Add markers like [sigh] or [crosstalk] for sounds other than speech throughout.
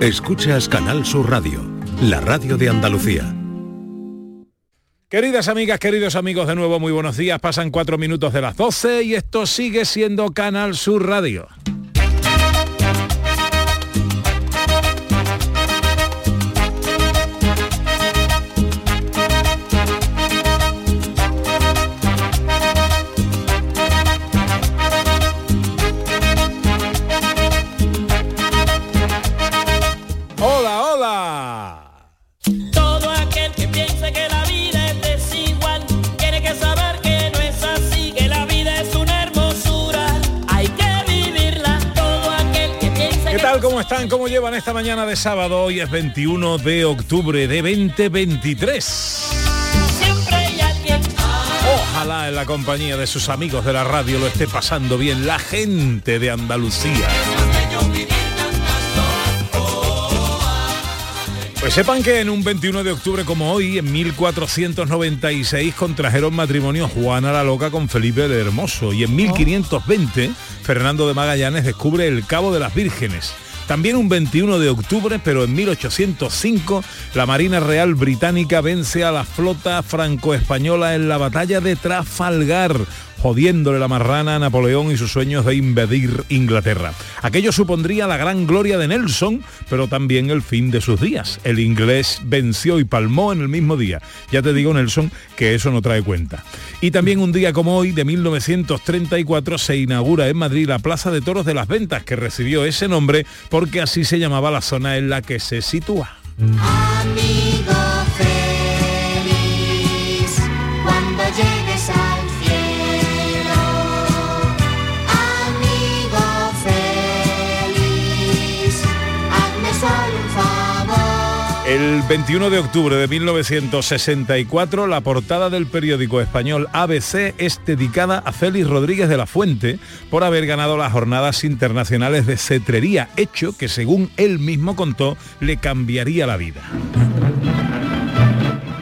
Escuchas Canal Sur Radio, la radio de Andalucía. Queridas amigas, queridos amigos, de nuevo muy buenos días. Pasan cuatro minutos de las 12 y esto sigue siendo Canal Sur Radio. ¿Cómo llevan esta mañana de sábado? Hoy es 21 de octubre de 2023. siempre hay alguien Ojalá en la compañía de sus amigos de la radio lo esté pasando bien la gente de Andalucía. Pues sepan que en un 21 de octubre como hoy, en 1496, contrajeron matrimonio Juana la Loca con Felipe el Hermoso y en 1520 Fernando de Magallanes descubre el Cabo de las Vírgenes. También un 21 de octubre, pero en 1805, la Marina Real Británica vence a la flota franco-española en la batalla de Trafalgar, jodiéndole la marrana a Napoleón y sus sueños de invadir Inglaterra. Aquello supondría la gran gloria de Nelson, pero también el fin de sus días. El inglés venció y palmó en el mismo día. Ya te digo, Nelson, que eso no trae cuenta. Y también un día como hoy, de 1934, se inaugura en Madrid la Plaza de Toros de las Ventas, que recibió ese nombre porque así se llamaba la zona en la que se sitúa. 21 de octubre de 1964, la portada del periódico español ABC es dedicada a Félix Rodríguez de la Fuente por haber ganado las jornadas internacionales de cetrería, hecho que según él mismo contó le cambiaría la vida.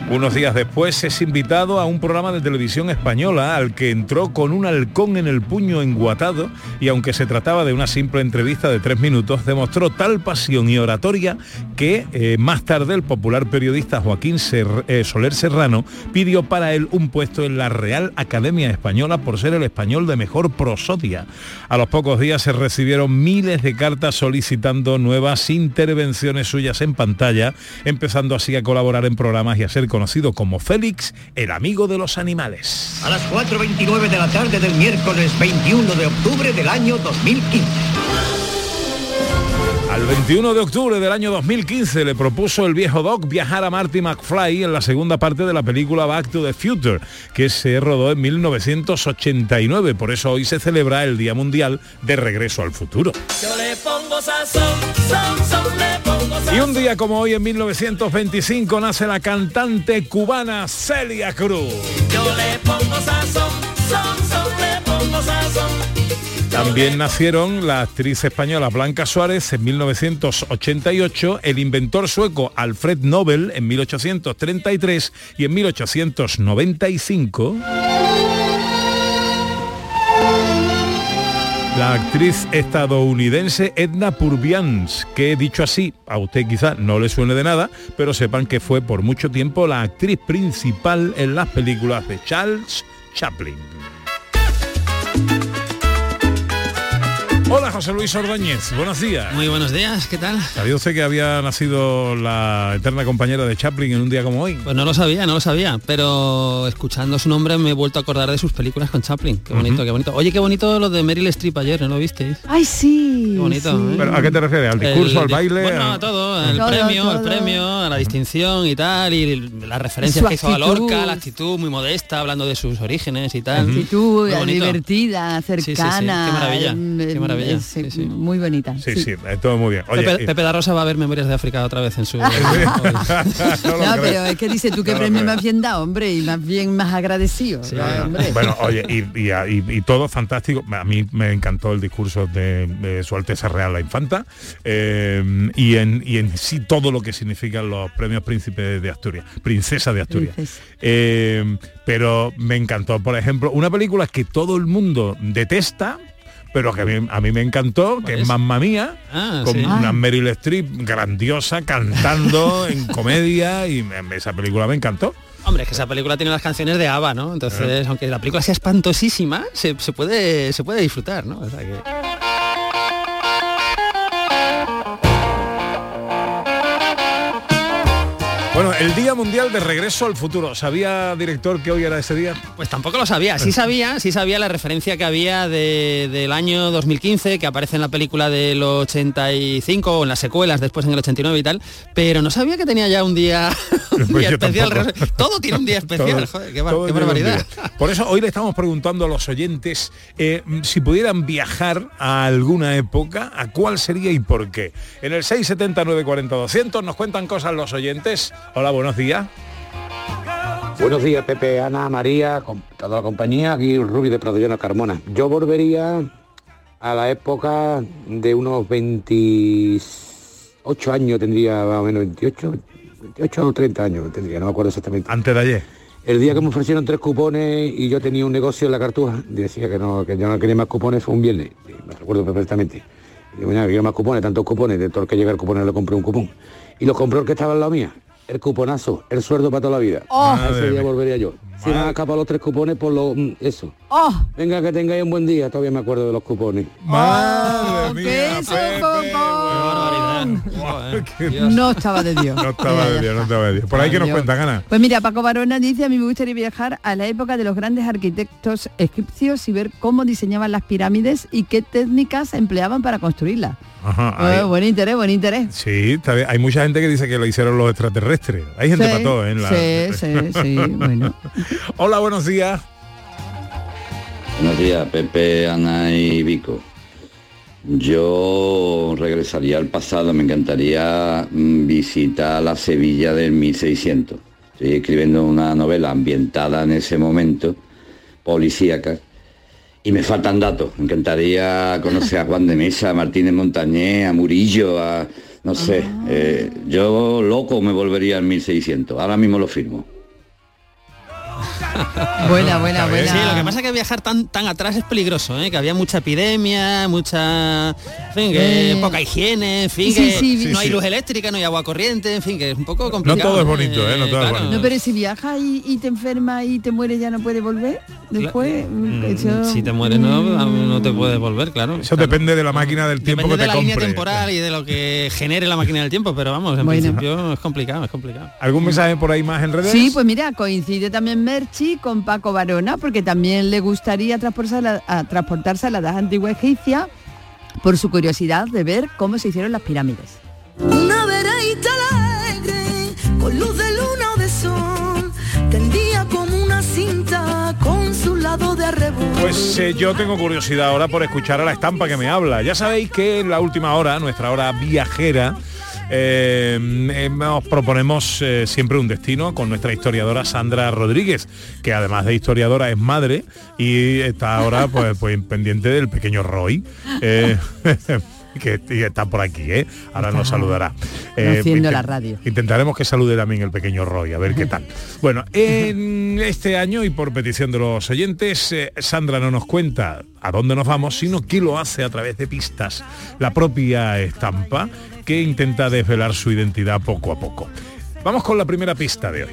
Unos días después es invitado a un programa de televisión española al que entró con un halcón en el puño enguatado y aunque se trataba de una simple entrevista de tres minutos, demostró tal pasión y oratoria que eh, más tarde el popular periodista Joaquín eh, Soler Serrano pidió para él un puesto en la Real Academia Española por ser el español de mejor prosodia. A los pocos días se recibieron miles de cartas solicitando nuevas intervenciones suyas en pantalla, empezando así a colaborar en programas y a ser conocido como Félix, el amigo de los animales. A las 4.29 de la tarde del miércoles 21 de octubre del año 2015. Al 21 de octubre del año 2015 le propuso el viejo Doc viajar a Marty McFly en la segunda parte de la película Back to the Future, que se rodó en 1989. Por eso hoy se celebra el Día Mundial de Regreso al Futuro. yo le pongo sazón, son, son, le pongo sazón. Y un día como hoy, en 1925, nace la cantante cubana Celia Cruz. Yo le pongo sazón, son, son, le pongo sazón. También nacieron la actriz española Blanca Suárez en 1988, el inventor sueco Alfred Nobel en 1833 y en 1895 la actriz estadounidense Edna Purviance, que dicho así, a usted quizá no le suene de nada, pero sepan que fue por mucho tiempo la actriz principal en las películas de Charles Chaplin. Hola José Luis Ordóñez, buenos días. Muy buenos días, ¿qué tal? ¿Sabía usted que había nacido la eterna compañera de Chaplin en un día como hoy? Pues no lo sabía, no lo sabía, pero escuchando su nombre me he vuelto a acordar de sus películas con Chaplin. Qué bonito, qué bonito. Oye, qué bonito lo de Meryl Streep ayer, ¿no lo visteis? Ay, sí. Qué bonito, sí. ¿eh? Pero, ¿A qué te refieres? ¿Al discurso, El al baile? Bueno, a- a todo, el Todo, premio, todo. el premio, a la distinción y tal, y las referencias Su que hizo a actitud. Lorca, la actitud muy modesta, hablando de sus orígenes y tal. Actitud Muy bonito. divertida, sí, sí, cercana. qué maravilla, qué em, maravilla, es, sí, sí. Muy bonita. Sí, sí, eh, todo muy bien. Oye, Pepe, y- Pepe da Rosa va a ver Memorias de África otra vez en su... [laughs] [laughs] no pero es que dice tú qué No lo premio más bien da, hombre, y más bien más agradecido. Sí, ¿no, bueno. hombre? Bueno, oye, y, y- y- y todo fantástico. A mí me encantó el discurso de, de Su Alteza Real la Infanta eh, y, en, y en sí todo lo que significan los premios Príncipe de Asturias, Princesa de Asturias. Princesa. Eh, pero me encantó, por ejemplo, una película que todo el mundo detesta, pero que a mí, a mí me encantó, que es Mamma Mía, Ah, con sí. una Meryl Streep grandiosa cantando [laughs] en comedia y me- esa película me encantó. Hombre, es que esa película tiene las canciones de ABBA, ¿no? Entonces, aunque la película sea espantosísima, se, se puede, se puede disfrutar, ¿no? O sea que- Bueno, el Día Mundial de Regreso al Futuro. ¿Sabía, director, que hoy era ese día? Pues tampoco lo sabía, sí sabía, sí sabía la referencia que había de- del año 2015, que aparece en la película del 85 o en las secuelas, después en el 89 y tal, pero no sabía que tenía ya un día, [laughs] un Pues día yo especial. tampoco. [laughs] Todo tiene un día especial, Todo- joder, qué, barbaridad. Por eso hoy le estamos preguntando a los oyentes eh, si pudieran viajar a alguna época, ¿a cuál sería y por qué? En el 679 40 200 nos cuentan cosas los oyentes. Hola, buenos días. Buenos días, Pepe, Ana, María, con toda la compañía, aquí Rubi de Pradollano Carmona. Yo volvería a la época de unos 28 años, tendría más o menos 28, 28 o 30 años tendría, no me acuerdo exactamente. Antes de ayer. El día que me ofrecieron tres cupones y yo tenía un negocio en la cartuja, decía que no, que yo no quería más cupones, fue un viernes, me recuerdo perfectamente. Y "Mira, quiero más cupones, tantos cupones, de todo el que llega el cupón le compré un cupón. Y lo compró el que estaba al lado mía, el cuponazo, el sueldo para toda la vida. Oh. A ese día volvería yo. Si me han escapado los tres cupones, por lo mm, eso. ¡Oh! Venga, que tengáis un buen día, todavía me acuerdo de los cupones. Madre Oh, mía, ¡Qué Pepe. sofocón! Guau, qué- No estaba de Dios. No estaba de Dios, no estaba de Dios. Por ahí que nos cuenta, Gana. Pues mira, Paco Barona dice, a mí me gustaría viajar a la época de los grandes arquitectos egipcios y ver cómo diseñaban las pirámides y qué técnicas empleaban para construirlas. Ajá, Eh, buen interés, buen interés. Sí, está bien. hay mucha gente que dice que lo hicieron los extraterrestres. Hay gente Sí, para todo, ¿eh? en la- sí, sí, sí, bueno. [laughs] Hola, buenos días. Buenos días, Pepe, Ana y Vico. Yo regresaría al pasado, me encantaría mm, visitar la Sevilla del 1600. Estoy escribiendo una novela ambientada en ese momento, policíaca, y me faltan datos. Me encantaría conocer a Juan de Mesa, a Martínez Montañé, a Murillo, a... no sé. eh, yo loco me volvería al 1600. Ahora mismo lo firmo. [laughs] Buena, buena, buena. Sí, lo que pasa es que viajar tan tan atrás es peligroso, ¿eh? que había mucha epidemia, mucha, en fin, que Eh, poca higiene, en fin, sí, que sí, no sí, hay luz eléctrica, no hay agua corriente, en fin, que es un poco complicado. todo es bonito, ¿eh? No todo es bonito. No, pero si viajas y, y te enfermas y te mueres ya no puedes volver después. Mm, eso- Si te mueres no, no te puedes volver, claro. Eso Claro. depende de la máquina del tiempo Depende que de te la línea compre. temporal y de lo que genere la máquina del tiempo, pero vamos, en Bueno. principio es complicado, es complicado. ¿Algún mensaje por ahí más en redes? Sí, pues mira, coincide también Merchi con Paco Barona, porque también le gustaría transportarse a la, a transportarse a la edad antigua egipcia por su curiosidad de ver cómo se hicieron las pirámides. Una vereita alegre, con luz de luna o de sol, tendía como una cinta con su lado de arrebol. Pues eh, yo tengo curiosidad ahora por escuchar a la estampa que me habla. Ya sabéis que en la última hora, nuestra hora viajera, eh, eh, nos proponemos eh, siempre un destino con nuestra historiadora Sandra Rodríguez, que además de historiadora es madre y está ahora pues, pues pendiente del pequeño Roy. [laughs] [laughs] que está por aquí, ¿eh? Ahora nos saludará. Eh, Haciendo intent- la radio. Intentaremos que salude también el pequeño Roy, a ver qué tal. [laughs] Bueno, en este año y por petición de los oyentes, eh, Sandra no nos cuenta a dónde nos vamos, sino que lo hace a través de pistas. La propia estampa que intenta desvelar su identidad poco a poco. Vamos con la primera pista de hoy.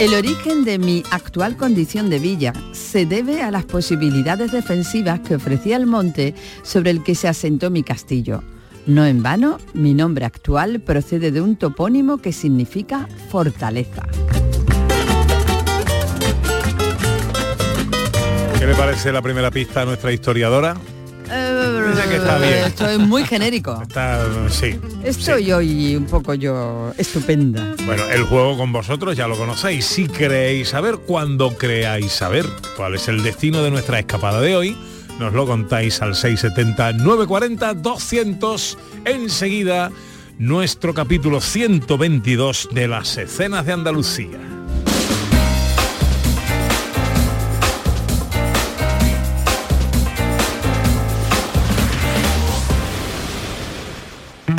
El origen de mi actual condición de villa se debe a las posibilidades defensivas que ofrecía el monte sobre el que se asentó mi castillo. No en vano, mi nombre actual procede de un topónimo que significa fortaleza. ¿Qué le parece la primera pista a nuestra historiadora? Dice que está bien. Esto es muy genérico. Está, sí. Estoy hoy un poco yo estupenda. Bueno, el juego con vosotros ya lo conocéis. Si creéis saber, cuando creáis saber cuál es el destino de nuestra escapada de hoy, nos lo contáis al 670-940-200. Enseguida, nuestro capítulo 122 de las escenas de Andalucía.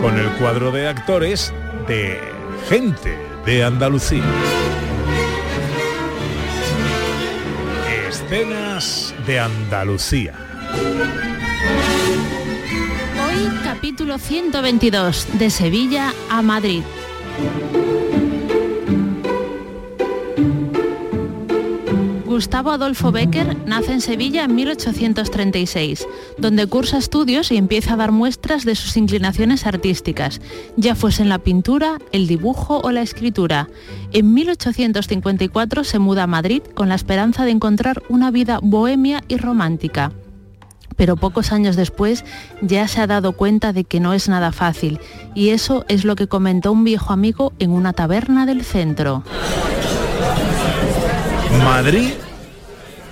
Con el cuadro de actores de Gente de Andalucía. Escenas de Andalucía. Hoy capítulo 122, de Sevilla a Madrid. Gustavo Adolfo Becker nace en Sevilla en 1836, donde cursa estudios y empieza a dar muestras de sus inclinaciones artísticas, ya fuese en la pintura, el dibujo o la escritura. En 1854 se muda a Madrid con la esperanza de encontrar una vida bohemia y romántica pero pocos años después ya se ha dado cuenta de que no es nada fácil y eso es lo que comentó un viejo amigo en una taberna del centro. Madrid,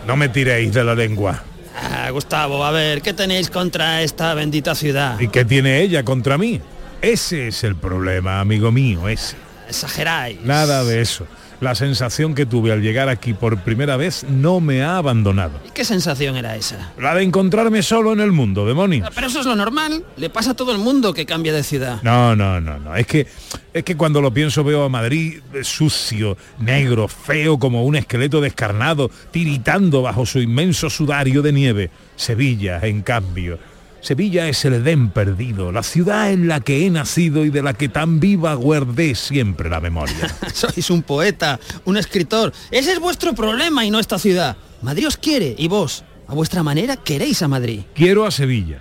no me tiréis de la lengua. Ah, Gustavo, a ver, ¿qué tenéis contra esta bendita ciudad? ¿Y qué tiene ella contra mí? Ese es el problema, amigo mío, ese. Exageráis. Nada de eso. La sensación que tuve al llegar aquí por primera vez no me ha abandonado. ¿Y qué sensación era esa? La de encontrarme solo en el mundo, demonios. Pero eso es lo normal, le pasa a todo el mundo que cambia de ciudad. No, no, no, no. Es que es que cuando lo pienso veo a Madrid eh, sucio, negro, feo como un esqueleto descarnado, tiritando bajo su inmenso sudario de nieve. Sevilla, en cambio. Sevilla es el Edén perdido, la ciudad en la que he nacido y de la que tan viva guardé siempre la memoria. [laughs] Sois un poeta, un escritor. Ese es vuestro problema y no esta ciudad. Madrid os quiere y vos, a vuestra manera, queréis a Madrid. Quiero a Sevilla,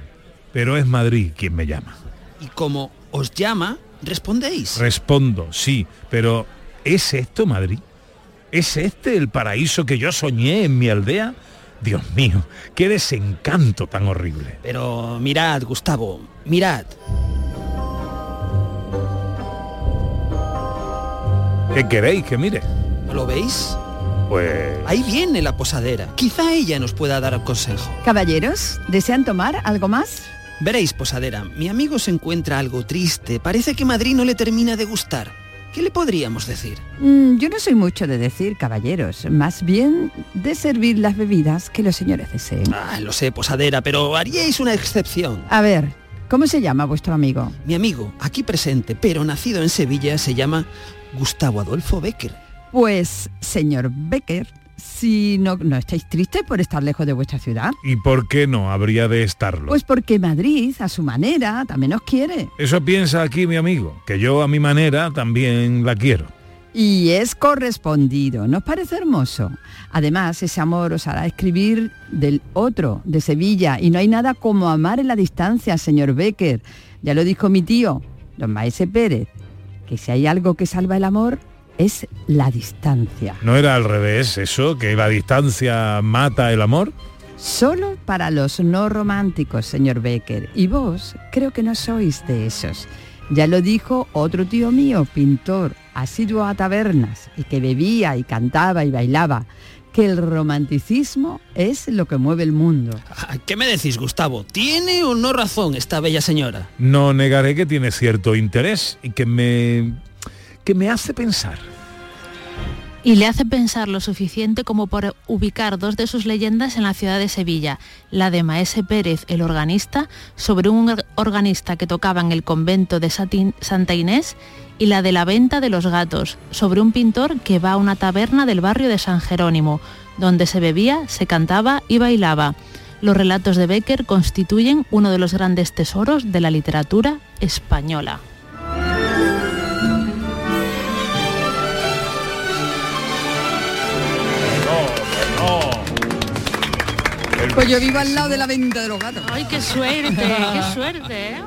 pero es Madrid quien me llama. Y como os llama, respondéis. Respondo, sí, pero ¿es esto Madrid? ¿Es este el paraíso que yo soñé en mi aldea? Dios mío, qué desencanto tan horrible. Pero mirad, Gustavo, mirad. ¿Qué queréis que mire? ¿No lo veis? Pues... Ahí viene la posadera. Quizá ella nos pueda dar consejo. Caballeros, ¿desean tomar algo más? Veréis, posadera, mi amigo se encuentra algo triste. Parece que Madrid no le termina de gustar. ¿Qué le podríamos decir? Mm, yo no soy mucho de decir, caballeros, más bien de servir las bebidas que los señores deseen. Ah, lo sé, posadera, pero haríais una excepción. A ver, ¿cómo se llama vuestro amigo? Mi amigo, aquí presente, pero nacido en Sevilla, se llama Gustavo Adolfo Becker. Pues, señor Becker, si no, no estáis tristes por estar lejos de vuestra ciudad. ¿Y por qué no habría de estarlo? Pues porque Madrid, a su manera, también os quiere. Eso piensa aquí mi amigo, que yo a mi manera también la quiero. Y es correspondido, ¿nos parece hermoso? Además, ese amor os hará escribir del otro, de Sevilla, y no hay nada como amar en la distancia, señor Becker. Ya lo dijo mi tío, don Maese Pérez, que si hay algo que salva el amor, es la distancia. ¿No era al revés eso, que la distancia mata el amor? Solo para los no románticos, señor Becker. Y vos creo que no sois de esos. Ya lo dijo otro tío mío, pintor, asiduo a tabernas, y que bebía y cantaba y bailaba, que el romanticismo es lo que mueve el mundo. Ah, ¿Qué me decís, Gustavo? ¿Tiene o no razón esta bella señora? No negaré que tiene cierto interés y que me que me hace pensar. y le hace pensar lo suficiente como por ubicar dos de sus leyendas en la ciudad de Sevilla, la de Maese Pérez, el organista, sobre un or- organista que tocaba en el convento de Santa Inés, y la de la venta de los gatos, sobre un pintor que va a una taberna del barrio de San Jerónimo, donde se bebía, se cantaba y bailaba. Los relatos de Becker constituyen uno de los grandes tesoros de la literatura española. Pues yo vivo al lado de la venta de los gatos. ¡Ay, qué suerte! ¡Qué [laughs] suerte! ¿eh?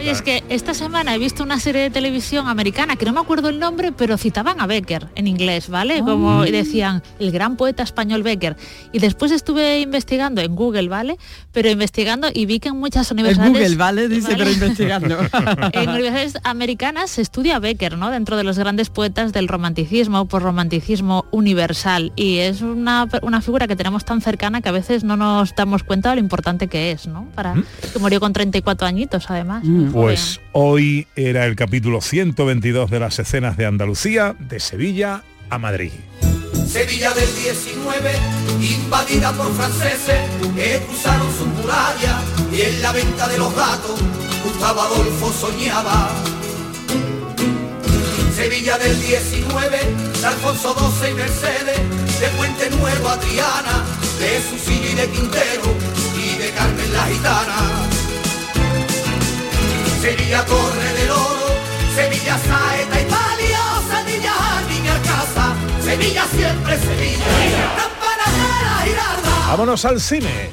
Oye, es que esta semana he visto una serie de televisión americana, que no me acuerdo el nombre, pero citaban a Becker en inglés, ¿vale? Como y decían, el gran poeta español Becker. Y después estuve investigando en Google, ¿vale? Pero investigando y vi que en muchas En universidades... Google, ¿vale? Dice, ¿vale? pero investigando. [laughs] en universidades americanas se estudia Becker, ¿no? Dentro de los grandes poetas del romanticismo, por romanticismo universal. Y es una, una figura que tenemos tan cercana que a veces no nos damos cuenta de lo importante que es, ¿no? Para, que murió con 34 añitos, además. Pues hoy era el capítulo 122 de las escenas de Andalucía, de Sevilla a Madrid. Sevilla del 19, invadida por franceses que cruzaron su muralla y en la venta de los gatos Gustavo Adolfo soñaba. Sevilla del 19, de Alfonso XII y Mercedes, de Puente Nuevo a Triana, de Susillo y de Quintero y de Carmen la Gitana. Sevilla Torre del Oro, Sevilla Saeta y Palio, Sevilla y Alcázar, Sevilla siempre Sevilla, Campanajara Giralda. Vámonos al cine.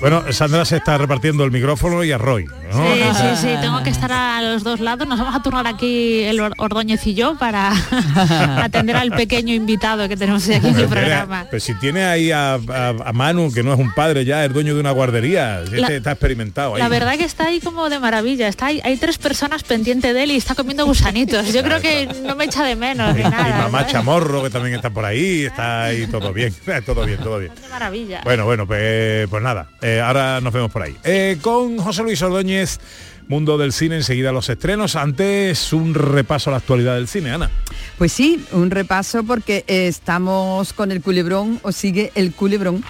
Bueno, Sandra se está repartiendo el micrófono y a Roy. ¿no? Sí, sí, sí, tengo que estar a los dos lados. Nos vamos a turnar aquí el Or- Ordóñez y yo para [laughs] atender al pequeño invitado que tenemos aquí en el programa. Pero si tiene ahí a, a- a Manu, que no es un padre ya, es dueño de una guardería, este La- está experimentado ahí. La verdad que está ahí como de maravilla. Está ahí, hay tres personas pendientes de él y está comiendo gusanitos. Yo creo que no me echa de menos ni y mamá ¿sabes? Chamorro, que también está por ahí, está ahí todo bien, [laughs] todo bien, todo bien. Qué maravilla. Bueno, bueno, pues, pues nada, eh, ahora nos vemos por ahí. Eh, con José Luis Ordóñez, Mundo del Cine, enseguida los estrenos. Antes un repaso a la actualidad del cine, Ana. Pues sí, un repaso porque estamos con el culebrón o sigue el culebrón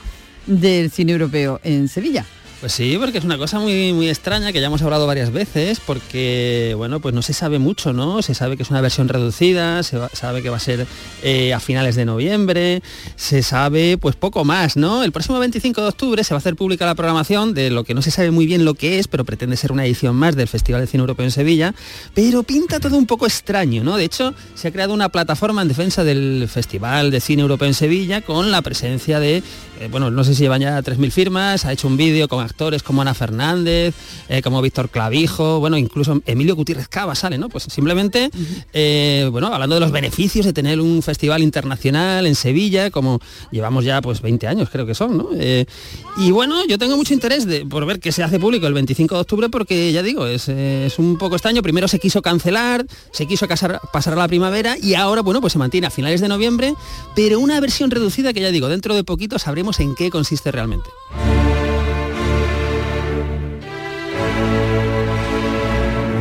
del cine europeo en Sevilla. Pues sí, porque es una cosa muy, muy extraña que ya hemos hablado varias veces, porque bueno, pues no se sabe mucho, ¿no? Se sabe que es una versión reducida, se sabe que va a ser eh, a finales de noviembre, se sabe pues poco más, ¿no? El próximo 25 de octubre se va a hacer pública la programación de lo que no se sabe muy bien lo que es, pero pretende ser una edición más del Festival de Cine Europeo en Sevilla, pero pinta todo un poco extraño, ¿no? De hecho, se ha creado una plataforma en defensa del Festival de Cine Europeo en Sevilla con la presencia de, eh, bueno, no sé si llevan ya 3.000 firmas, ha hecho un vídeo con actores como Ana Fernández, eh, como Víctor Clavijo, bueno, incluso Emilio Gutiérrez Cava sale, ¿no? Pues simplemente, eh, bueno, hablando de los beneficios de tener un festival internacional en Sevilla, como llevamos ya pues 20 años creo que son, ¿no? Eh, y bueno, yo tengo mucho interés de, por ver que se hace público el 25 de octubre porque ya digo, es, es un poco extraño. Primero se quiso cancelar, se quiso casar- pasar a la primavera y ahora, bueno, pues se mantiene a finales de noviembre, pero una versión reducida que ya digo, dentro de poquito sabremos en qué consiste realmente.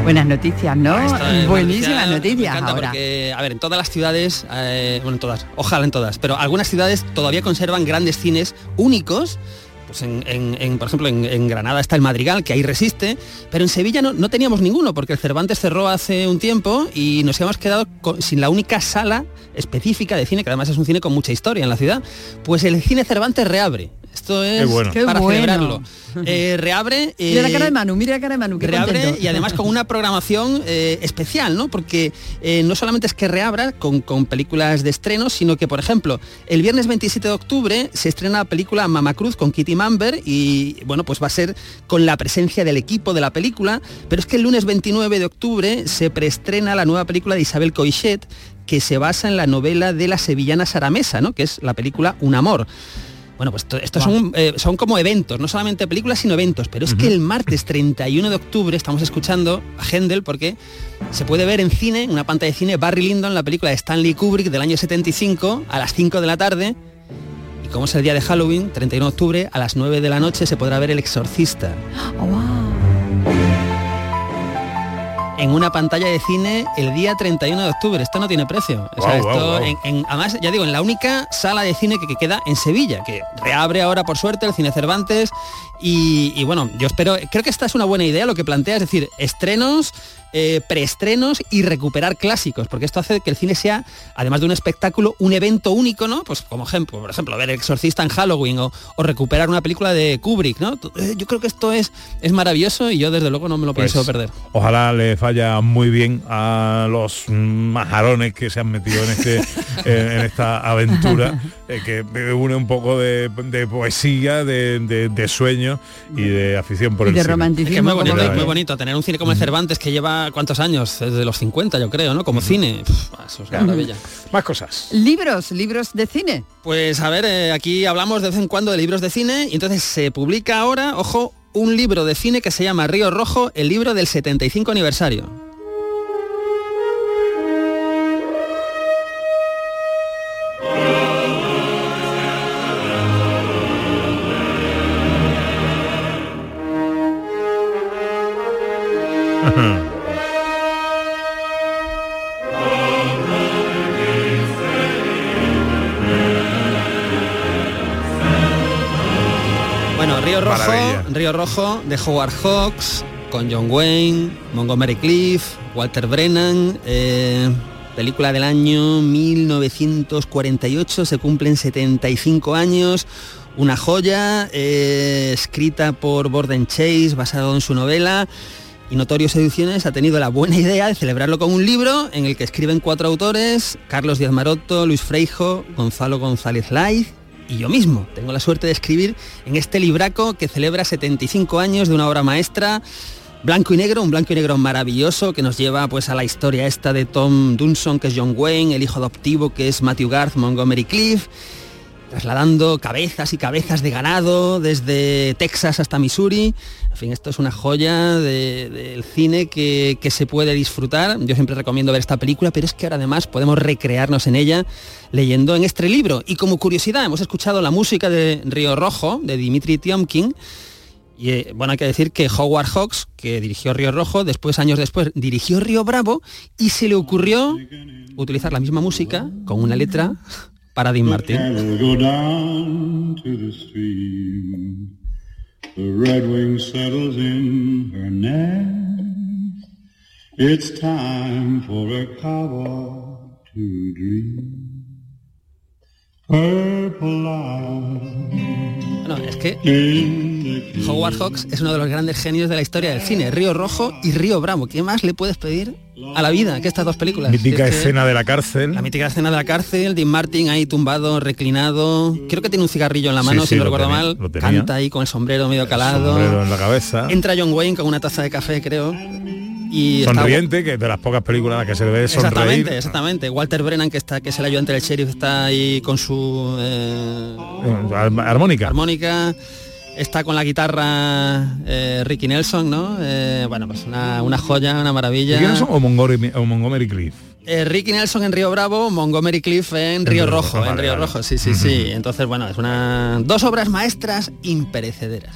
Buenas noticias, ¿no? Esta una Buenísimas noticia, noticias me ahora. Porque, a ver, en todas las ciudades, eh, bueno, en todas, ojalá en todas, pero algunas ciudades todavía conservan grandes cines únicos. Pues en, en- en, por ejemplo, en, en Granada está el Madrigal, que ahí resiste, pero en Sevilla no, no teníamos ninguno, porque el Cervantes cerró hace un tiempo y nos hemos quedado con- sin la única sala específica de cine, que además es un cine con mucha historia en la ciudad. Pues el cine Cervantes reabre. Esto es Qué bueno. Qué para bueno. celebrarlo. [laughs] Eh, reabre. Mira la eh, cara de Manu, mira la cara de Manu, qué reabre contento. y además con una programación eh, especial, ¿no? Porque eh, no solamente es que reabra con, con películas de estreno, sino que, por ejemplo, el viernes 27 de octubre se estrena la película Mama Cruz con Kitty Mamber y, bueno, pues va a ser con la presencia del equipo de la película, pero es que el lunes 29 de octubre se preestrena la nueva película de Isabel Coixet, que se basa en la novela de la sevillana Sara Mesa, ¿no? Que es la película Un Amor. Bueno, pues to- estos son, eh, son como eventos, no solamente películas, sino eventos. Pero es que el martes 31 de octubre estamos escuchando a Händel porque se puede ver en cine, en una pantalla de cine, Barry Lyndon, la película de Stanley Kubrick del año 75, a las 5 de la tarde. Y como es el día de Halloween, 31 de octubre, a las 9 de la noche se podrá ver El Exorcista. [gasps] en una pantalla de cine el día 31 de octubre. Esto no tiene precio. O sea, esto en- en- además, ya digo, en la única sala de cine que, que queda en Sevilla, que reabre ahora por suerte el Cine Cervantes. Y, y bueno, yo espero, creo que esta es una buena idea lo que plantea, es decir, estrenos, eh, preestrenos y recuperar clásicos, porque esto hace que el cine sea, además de un espectáculo, un evento único, ¿no? Pues como ejemplo, por ejemplo, ver El Exorcista en Halloween o, o recuperar una película de Kubrick, ¿no? Eh, Yo creo que esto es, es maravilloso y yo desde luego no me lo Pues, pienso perder. Ojalá le falla muy bien a los majarones que se han metido en este [laughs] en, en esta aventura eh, que une un poco de, de poesía, de, de- de sueño y de afición por Y el de cine. romanticismo. Es que es muy bonito, muy bonito tener un cine como el Cervantes que lleva cuántos años, desde los 50 yo creo, ¿no? Como cine. Pff, eso es una maravilla. Más cosas. Libros, libros de cine. Pues a ver, eh, aquí hablamos de vez en cuando de libros de cine y entonces se publica ahora, ojo, un libro de cine que se llama Río Rojo, el libro del 75 aniversario. Río Rojo, Maravilla. Río Rojo de Howard Hawks, con John Wayne, Montgomery Cliff, Walter Brennan, eh, película del año 1948, se cumplen 75 años, una joya, eh, escrita por Borden Chase, basado en su novela. Y Notorios Ediciones ha tenido la buena idea de celebrarlo con un libro en el que escriben cuatro autores, Carlos Díaz Maroto, Luis Freijo, Gonzalo González Laiz y yo mismo. Tengo la suerte de escribir en este libraco que celebra 75 años de una obra maestra, blanco y negro, un blanco y negro maravilloso que nos lleva pues a la historia esta de Tom Dunson, que es John Wayne, el hijo adoptivo que es Matthew Garth Montgomery Cliff, trasladando cabezas y cabezas de ganado desde Texas hasta Missouri. En fin, esto es una joya de- del cine que, que se puede disfrutar. Yo siempre recomiendo ver esta película, pero es que ahora además podemos recrearnos en ella leyendo en este libro. Y como curiosidad, hemos escuchado la música de Río Rojo, de Dimitri Tiomkin, y eh, bueno, hay que decir que Howard Hawks, que dirigió Río Rojo, después, años después, dirigió Río Bravo y se le ocurrió utilizar la misma música con una letra para Dean Martin. The red wing settles in her nest. It's time for a cowboy to dream. Bueno, es que Howard Hawks es uno de los grandes genios de la historia del cine. Río Rojo y Río Bravo. ¿Qué más le puedes pedir a la vida que estas dos películas? Mítica Es que- escena de la cárcel. La mítica escena de la cárcel, Dean Martin ahí tumbado, reclinado. Creo que tiene un cigarrillo en la mano, sí, si no recuerdo tenía, mal. Canta ahí con el sombrero medio calado. Sombrero en la cabeza. Entra John Wayne con una taza de café, creo. Y está- Sonriente, que de las pocas películas las que se le ve sonreír. Exactamente, exactamente. Walter Brennan, que está, que es el ayudante del sheriff, está ahí con su eh, ar- Armónica. armónica. Está con la guitarra eh, Ricky Nelson, ¿no? Eh, bueno, pues una, una joya, una maravilla. O Montgomery, o Montgomery Cliff. Eh, Ricky Nelson en Río Bravo, Montgomery Cliff en Río Río Rojo, Rojo, en Río. Rojo, sí, sí, sí. Entonces, bueno, es una dos obras maestras imperecederas.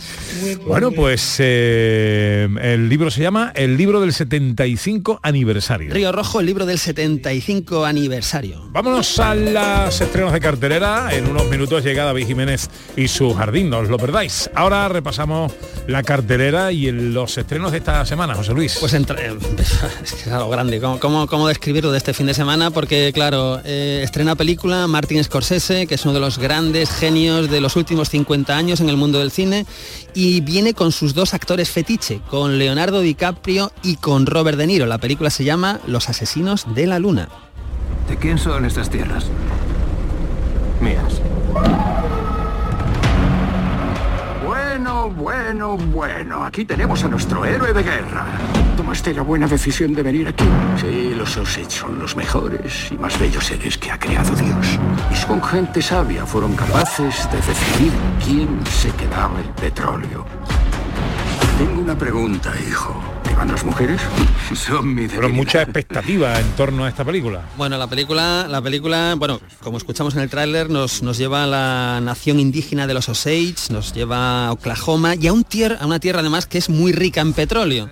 Bueno, pues eh, el libro se llama El libro del 75 aniversario. Río Rojo, el libro del 75 aniversario. Vámonos a las estrenos de cartelera. En unos minutos llega David Jiménez y su jardín, no os lo perdáis. Ahora repasamos la cartelera y el- los estrenos de esta semana, José Luis. Pues entra- [laughs] eh, es que es algo grande. ¿Cómo, cómo, cómo describirlo de este fin de semana? Porque, claro, eh, estrena película Martin Scorsese, que es uno de los grandes genios de los últimos 50 años en el mundo del cine, y viene con sus dos actores fetiche, con Leonardo DiCaprio y con Robert De Niro. La película se llama Los asesinos de la luna. ¿De quién son estas tierras? Mías. Bueno, bueno, bueno. Aquí tenemos a nuestro héroe de guerra. ¿Tomaste la buena decisión de venir aquí? Sí, los Osage son los mejores y más bellos seres que ha creado Dios. Y con gente sabia fueron capaces de decidir quién se quedaba el petróleo. Tengo una pregunta, hijo. ¿Te van las mujeres? Son mi Pero mucha expectativa en torno a esta película. Bueno, la película, la película, bueno, como escuchamos en el tráiler, nos, nos lleva a la nación indígena de los Osage, nos lleva a Oklahoma y a, un tier- a una tierra además que es muy rica en petróleo.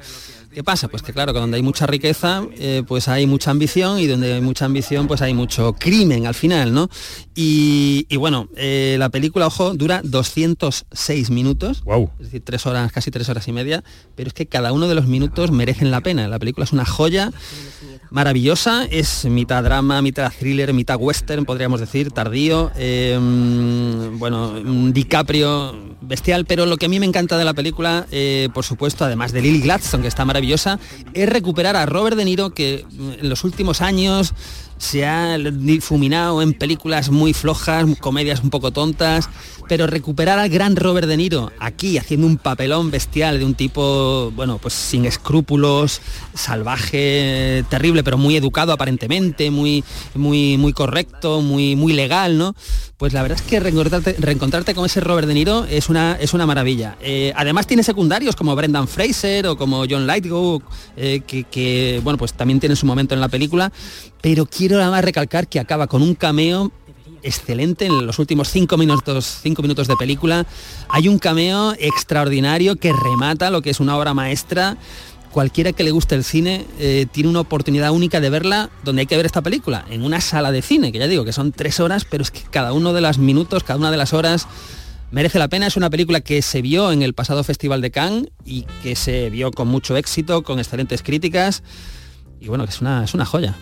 ¿Qué pasa? Pues que claro, que donde hay mucha riqueza, eh, pues hay mucha ambición y donde hay mucha ambición, pues hay mucho crimen al final, ¿no? Y, y bueno, eh, la película, ojo, dura 206 minutos, wow. es decir, tres horas, casi tres horas y media, pero es que cada uno de los minutos merecen la pena. La película es una joya maravillosa, es mitad drama, mitad thriller, mitad western, podríamos decir, tardío, mm, bueno, un DiCaprio bestial, pero lo que a mí me encanta de la película, eh, por supuesto, además de Lily Gladstone, que está maravillosa, es recuperar a Robert De Niro, que mm, en los últimos años se ha difuminado en películas muy flojas, comedias un poco tontas, pero recuperar al gran Robert De Niro aquí haciendo un papelón bestial de un tipo, bueno, pues sin escrúpulos, salvaje, terrible, pero muy educado aparentemente, muy, muy, muy correcto, muy, muy legal, ¿no? Pues la verdad es que reencontrarte, con ese Robert De Niro es una, es una maravilla. Eh, además tiene secundarios como Brendan Fraser o como John Lithgow, eh, que, bueno, pues también tiene su momento en la película, pero quiero además recalcar que acaba con un cameo excelente en los últimos cinco minutos, cinco minutos de película. Hay un cameo extraordinario que remata lo que es una obra maestra. Cualquiera que le guste el cine eh, tiene una oportunidad única de verla donde hay que ver esta película, en una sala de cine, que ya digo que son tres horas, pero es que cada uno de los minutos, cada una de las horas merece la pena. Es una película que se vio en el pasado Festival de Cannes y que se vio con mucho éxito, con excelentes críticas. Y bueno, es una, es una joya.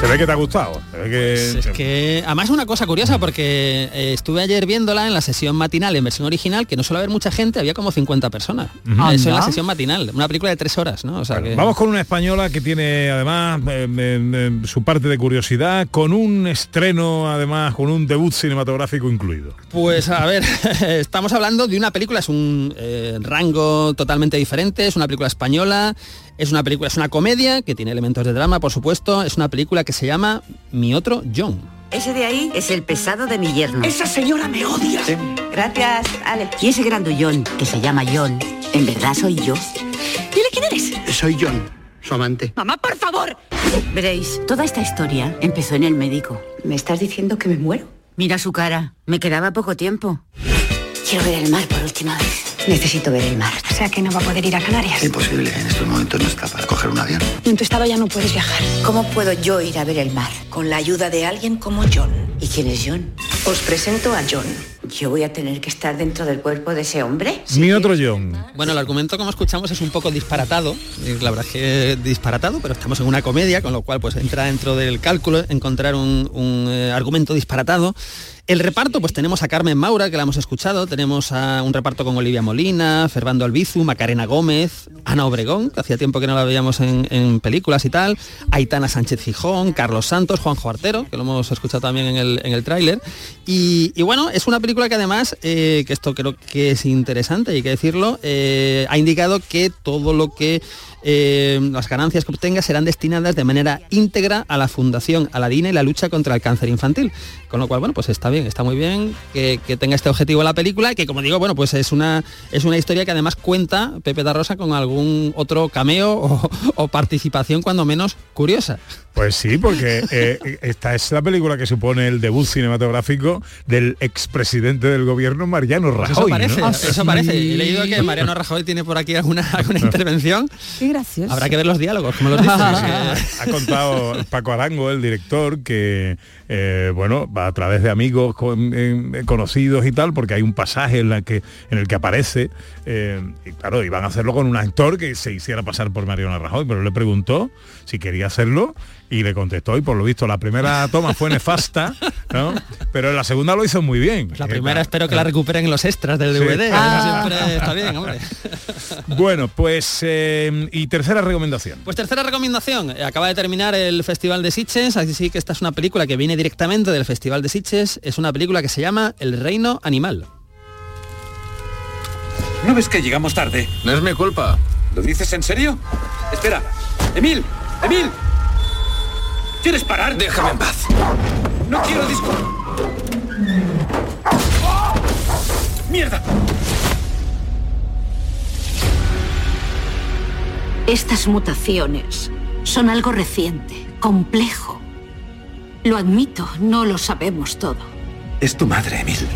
Se ve que te ha gustado. Que... Pues es que además es una cosa curiosa porque eh, estuve ayer viéndola en la sesión matinal en versión original que no suele haber mucha gente, había como 50 personas. Ujú. Eso en la sesión matinal, una película de tres horas, ¿no? O sea que- Vamos con una española que tiene además eh, eh, su parte de curiosidad, con un estreno además, con un debut cinematográfico incluido. Pues a ver, [laughs] estamos hablando de una película, es un rango totalmente diferente, es una película española, es una película, es una comedia que tiene elementos de drama, por supuesto, es una película que se llama Mi otro John. Ese de ahí es el pesado de mi yerno. Esa señora me odia. Gracias, Ale. Y ese grandullón, que se llama John, ¿en verdad soy yo? Dile quién eres. Soy John, su amante. Mamá, por favor. Veréis, toda esta historia empezó en el médico. ¿Me estás diciendo que me muero? Mira su cara. Me quedaba poco tiempo. Quiero ver el mar por última vez. Necesito ver el mar. O sea que no va a poder ir a Canarias. Imposible, en estos momentos no está para coger un avión. En tu estado ya no puedes viajar. ¿Cómo puedo yo ir a ver el mar? Con la ayuda de alguien como John. ¿Y quién es John? Os presento a John. ¿Yo voy a tener que estar dentro del cuerpo de ese hombre? Mi otro John. Bueno, el argumento como escuchamos es un poco disparatado, eh, la verdad es que disparatado, pero estamos en una comedia, con lo cual pues entra dentro del cálculo encontrar un, un, eh, argumento disparatado. El reparto, pues tenemos a Carmen Maura, que la hemos escuchado, tenemos a un reparto con Olivia Molina, Fernando Albizu, Macarena Gómez, Ana Obregón, que hacía tiempo que no la veíamos en, películas y tal, Aitana Sánchez Gijón, Carlos Santos, Juanjo Artero, que lo hemos escuchado también en el, en el tráiler. Y, y bueno, es una película que además, eh, que esto creo que es interesante, hay que decirlo, eh, ha indicado que todo lo que eh, las ganancias que obtenga serán destinadas de manera íntegra a la Fundación Aladina y la lucha contra el cáncer infantil. Con lo cual, bueno, pues está bien, está muy bien que, que tenga este objetivo la película y que como digo, bueno, pues es una, es una historia que además cuenta Pepe da Rosa con algún otro cameo o, o participación cuando menos curiosa. Pues sí, porque eh, esta es la película que supone el debut cinematográfico del expresidente del gobierno Mariano Pues Rajoy. eso parece, ¿no? eso parece. He leído que Mariano Rajoy tiene por aquí alguna, alguna intervención. Qué gracioso. Habrá que ver los diálogos, como los dices. ha contado Paco Arango, el director, que eh, bueno, va a través de amigos con- eh, conocidos y tal, porque hay un pasaje en, la que, en el que aparece, eh, y claro, iban a hacerlo con un actor que se hiciera pasar por Mariano Rajoy, pero le preguntó si quería hacerlo y le contestó y por lo visto la primera toma fue nefasta, ¿no? pero la segunda lo hizo muy bien. La primera espero que la recuperen en los extras del Sí. DVD. Ah. Eso siempre está bien, hombre. [laughs] Bueno, pues eh, y tercera recomendación. Pues tercera recomendación, eh, acaba de terminar el Festival de Sitges, así que esta es una película que viene directamente del Festival de Sitges, es una película que se llama El Reino Animal. ¿No ves que llegamos tarde? No es mi culpa. ¿Lo dices en serio? Espera. Emil, Emil. ¿Quieres parar? Déjame en paz. No quiero disco. ¡Mierda! Estas mutaciones son algo reciente, complejo. Lo admito, no lo sabemos todo. Es tu madre, Emil.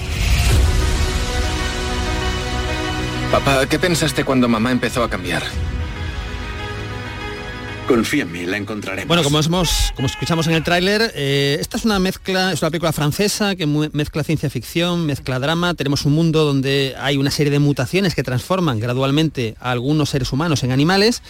Papá, ¿qué pensaste cuando mamá empezó a cambiar? Confía en mí, la encontraremos. Bueno, como, hemos, como escuchamos en el tráiler, eh, esta es una mezcla, es una película francesa que mezcla ciencia ficción, mezcla drama. Tenemos un mundo donde hay una serie de mutaciones que transforman gradualmente a algunos seres humanos en animales.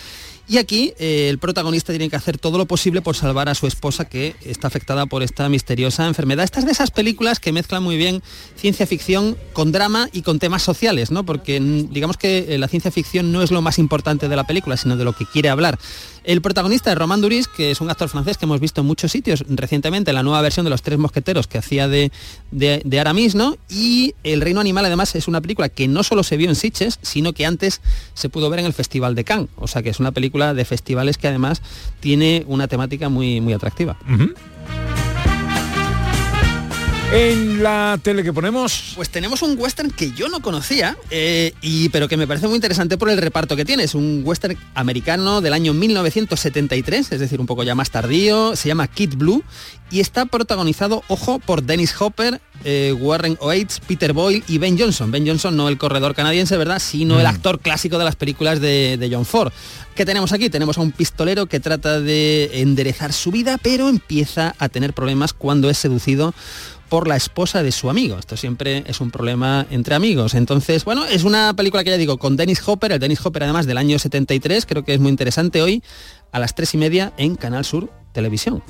Y aquí eh, el protagonista tiene que hacer todo lo posible por salvar a su esposa que está afectada por esta misteriosa enfermedad. Esta es de esas películas que mezclan muy bien ciencia ficción con drama y con temas sociales, ¿no? Porque mm, digamos que eh, la ciencia ficción no es lo más importante de la película, sino de lo que quiere hablar. El protagonista es Romain Duris, que es un actor francés que hemos visto en muchos sitios recientemente, en la nueva versión de Los Tres Mosqueteros que hacía de, de, de Aramis, ¿no? Y El Reino Animal además es una película que no solo se vio en Sitges, sino que antes se pudo ver en el Festival de Cannes. O sea que es una película de festivales que además tiene una temática muy, muy atractiva. En la tele que ponemos... Pues tenemos un western que yo no conocía, eh, y, pero que me parece muy interesante por el reparto que tiene. Es un western americano del año 1973, es decir, un poco ya más tardío. Se llama Kid Blue y está protagonizado, ojo, por Dennis Hopper, eh, Warren Oates, Peter Boyle y Ben Johnson. Ben Johnson no el corredor canadiense, ¿verdad? Sino el actor clásico de las películas de, de John Ford. ¿Qué tenemos aquí? Tenemos a un pistolero que trata de enderezar su vida, pero empieza a tener problemas cuando es seducido por la esposa de su amigo. Esto siempre es un problema entre amigos. Entonces, bueno, es una película que ya digo, con Dennis Hopper, el Dennis Hopper además del año 73, creo que es muy interesante hoy, a las tres y media en Canal Sur Televisión.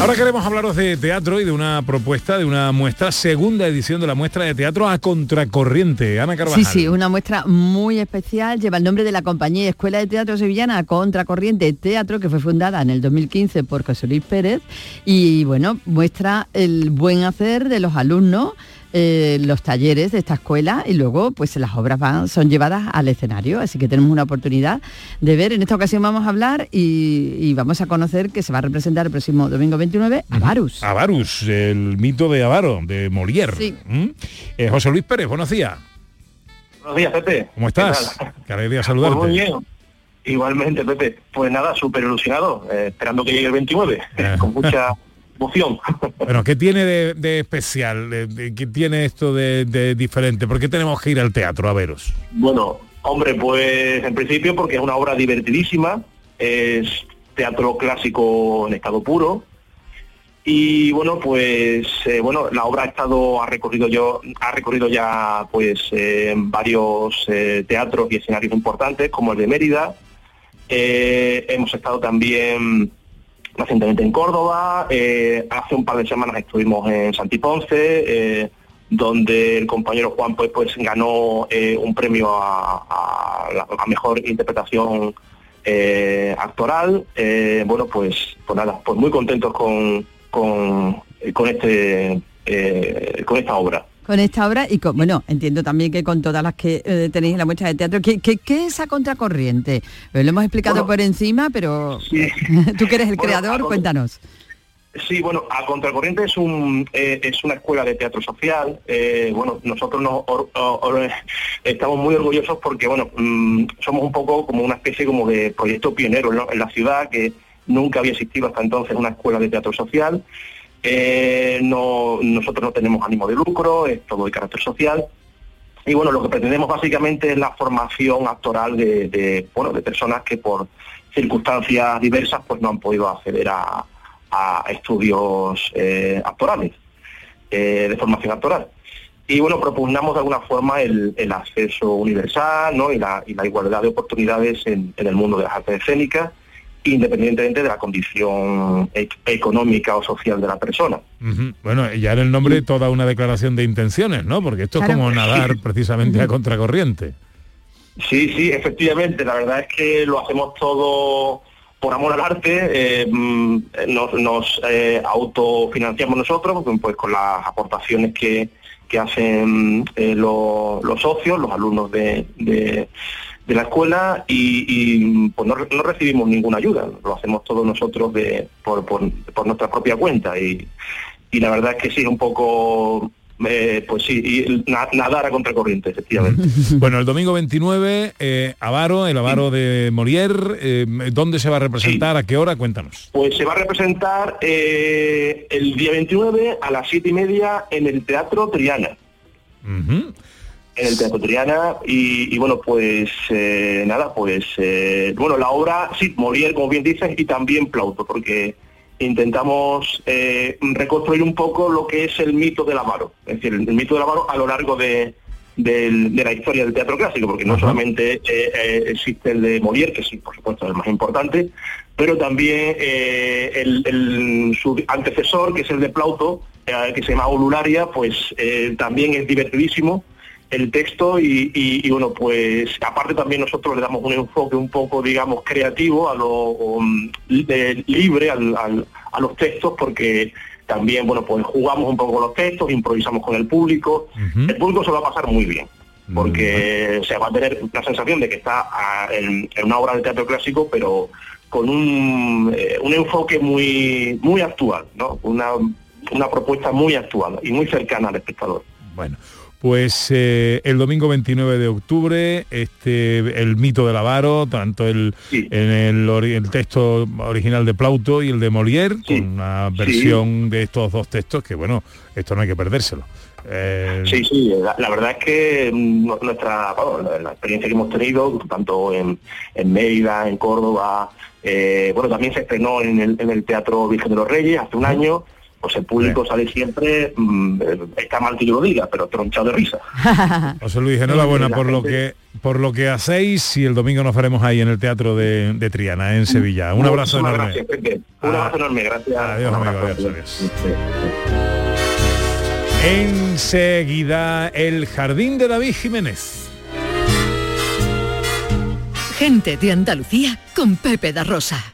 Ahora queremos hablaros de teatro y de una propuesta, de una muestra, segunda edición de la muestra de teatro a contracorriente. Ana Carvajal. Sí, sí, una muestra muy especial. Lleva el nombre de la compañía Escuela de Teatro Sevillana Contracorriente Teatro, que fue fundada en el 2015 por José Luis Pérez. Y bueno, muestra el buen hacer de los alumnos, eh, los talleres de esta escuela y luego pues las obras van, son llevadas al escenario. Así que tenemos una oportunidad de ver. En esta ocasión vamos a hablar y, y vamos a conocer que se va a representar el próximo domingo 29 a Varus. Avarus, el mito de Avaro, de Molière. Sí. ¿Mm? Eh, José Luis Pérez, buenos días. Buenos días, Pepe. ¿Cómo estás? ¿Qué alegría saludarte. Pues muy bien. Igualmente, Pepe. Pues nada, súper ilusionado, eh, esperando que llegue el 29, [laughs] con mucha emoción. Bueno, ¿qué tiene de, de especial? ¿Qué tiene esto de, de diferente? ¿Por qué tenemos que ir al teatro a veros? Bueno, hombre, pues en principio porque es una obra divertidísima, es teatro clásico en estado puro. Y bueno, pues eh, bueno, la obra ha estado, ha recorrido yo, ha recorrido ya pues eh, varios eh, teatros y escenarios importantes, como el de Mérida. Hemos estado también recientemente en Córdoba, eh, hace un par de semanas estuvimos en Santiponce, eh, donde el compañero Juan pues, pues ganó eh, un premio a, a a mejor interpretación eh, actoral. Bueno, pues, pues nada, pues muy contentos con, con, con este con esta obra. Con esta obra y con, bueno, entiendo también que con todas las que eh, tenéis en la muestra de teatro, ¿qué, qué, qué es esa contracorriente? Eh, Lo hemos explicado Bueno, por encima, pero [laughs] tú que eres el Bueno, creador, a- cuéntanos. Sí, bueno, a Contracorriente es un eh, es una escuela de teatro social. Eh, bueno, nosotros nos or- or- or- estamos muy orgullosos porque bueno mm, somos un poco como una especie como de proyecto pionero ¿no? en la ciudad que nunca había existido hasta entonces una escuela de teatro social. Eh, no, nosotros no tenemos ánimo de lucro, es todo de carácter social. Y bueno, lo que pretendemos básicamente es la formación actoral de, bueno, de personas que por circunstancias diversas pues no han podido acceder a, estudios eh, actorales, eh, de formación actoral. Y bueno, propugnamos de alguna forma el, acceso universal ¿no? y, la, y la igualdad de oportunidades en, en el mundo de las artes escénicas, independientemente de la condición e- económica o social de la persona. Ujú. Bueno, ya en el nombre toda una declaración de intenciones, ¿no? Porque esto Claro. es como nadar precisamente a contracorriente. Sí, sí, efectivamente. La verdad es que lo hacemos todo por amor al arte. eh, mm, nos nos, eh, autofinanciamos nosotros, pues con las aportaciones que, que hacen eh, lo- los socios, los alumnos de, de- de la escuela y, y, pues no, no recibimos ninguna ayuda. Lo hacemos todos nosotros de, por, por- por nuestra propia cuenta y, y la verdad es que sí, un poco... eh, pues sí, y na- nadar a contracorriente, efectivamente. [laughs] Bueno, el domingo 29, eh, Avaro, el Avaro de Molière, eh, ¿dónde se va a representar? ¿A qué hora? Cuéntanos. Pues se va a representar el día 29 a las siete y media en el Teatro Triana. En el Teatro Triana y, y bueno pues eh, nada pues eh, bueno la obra sí Molière como bien dices y también Plauto porque intentamos eh, reconstruir un poco lo que es el mito del avaro es decir el, mito del avaro a lo largo de, de la historia del teatro clásico porque no solamente existe el de Molière que sí por supuesto es el más importante pero también el, el- su antecesor que es el de Plauto que se llama Ulularia pues también es divertidísimo el texto y, y- y, bueno pues aparte también nosotros le damos un enfoque un poco digamos creativo a lo um, eh, libre al- al- a los textos porque también bueno pues jugamos un poco con los textos improvisamos con el público. El público se lo va a pasar muy bien porque se va a tener la sensación de que está en, en una obra de teatro clásico pero con un, eh, un enfoque muy muy actual no una una propuesta muy actual y muy cercana al espectador. Bueno, pues eh, el domingo 29 de octubre, este, el mito del avaro, tanto el, en el, texto original de Plauto y el de Molière, con una versión de estos dos textos que, bueno, esto no hay que perdérselo. Eh, Sí, sí, la, la verdad es que mm, nu- nuestra bueno, la, la experiencia que hemos tenido, tanto en, en Mérida, en Córdoba, eh, bueno, también se estrenó en el, en el Teatro Virgen de los Reyes hace un año, pues el público sale siempre, mm, está mal que yo lo diga, pero tronchado de risa. [laughs] José Luis, enhorabuena La por lo que por lo que hacéis y el domingo nos veremos ahí en el Teatro de, de Triana, en Sevilla. Un abrazo enorme. gracias. Un Ah. abrazo enorme, gracias. Adiós, Un amigo, abrazo. adiós, Enseguida, el Jardín de David Jiménez. Gente de Andalucía con Pepe da Rosa.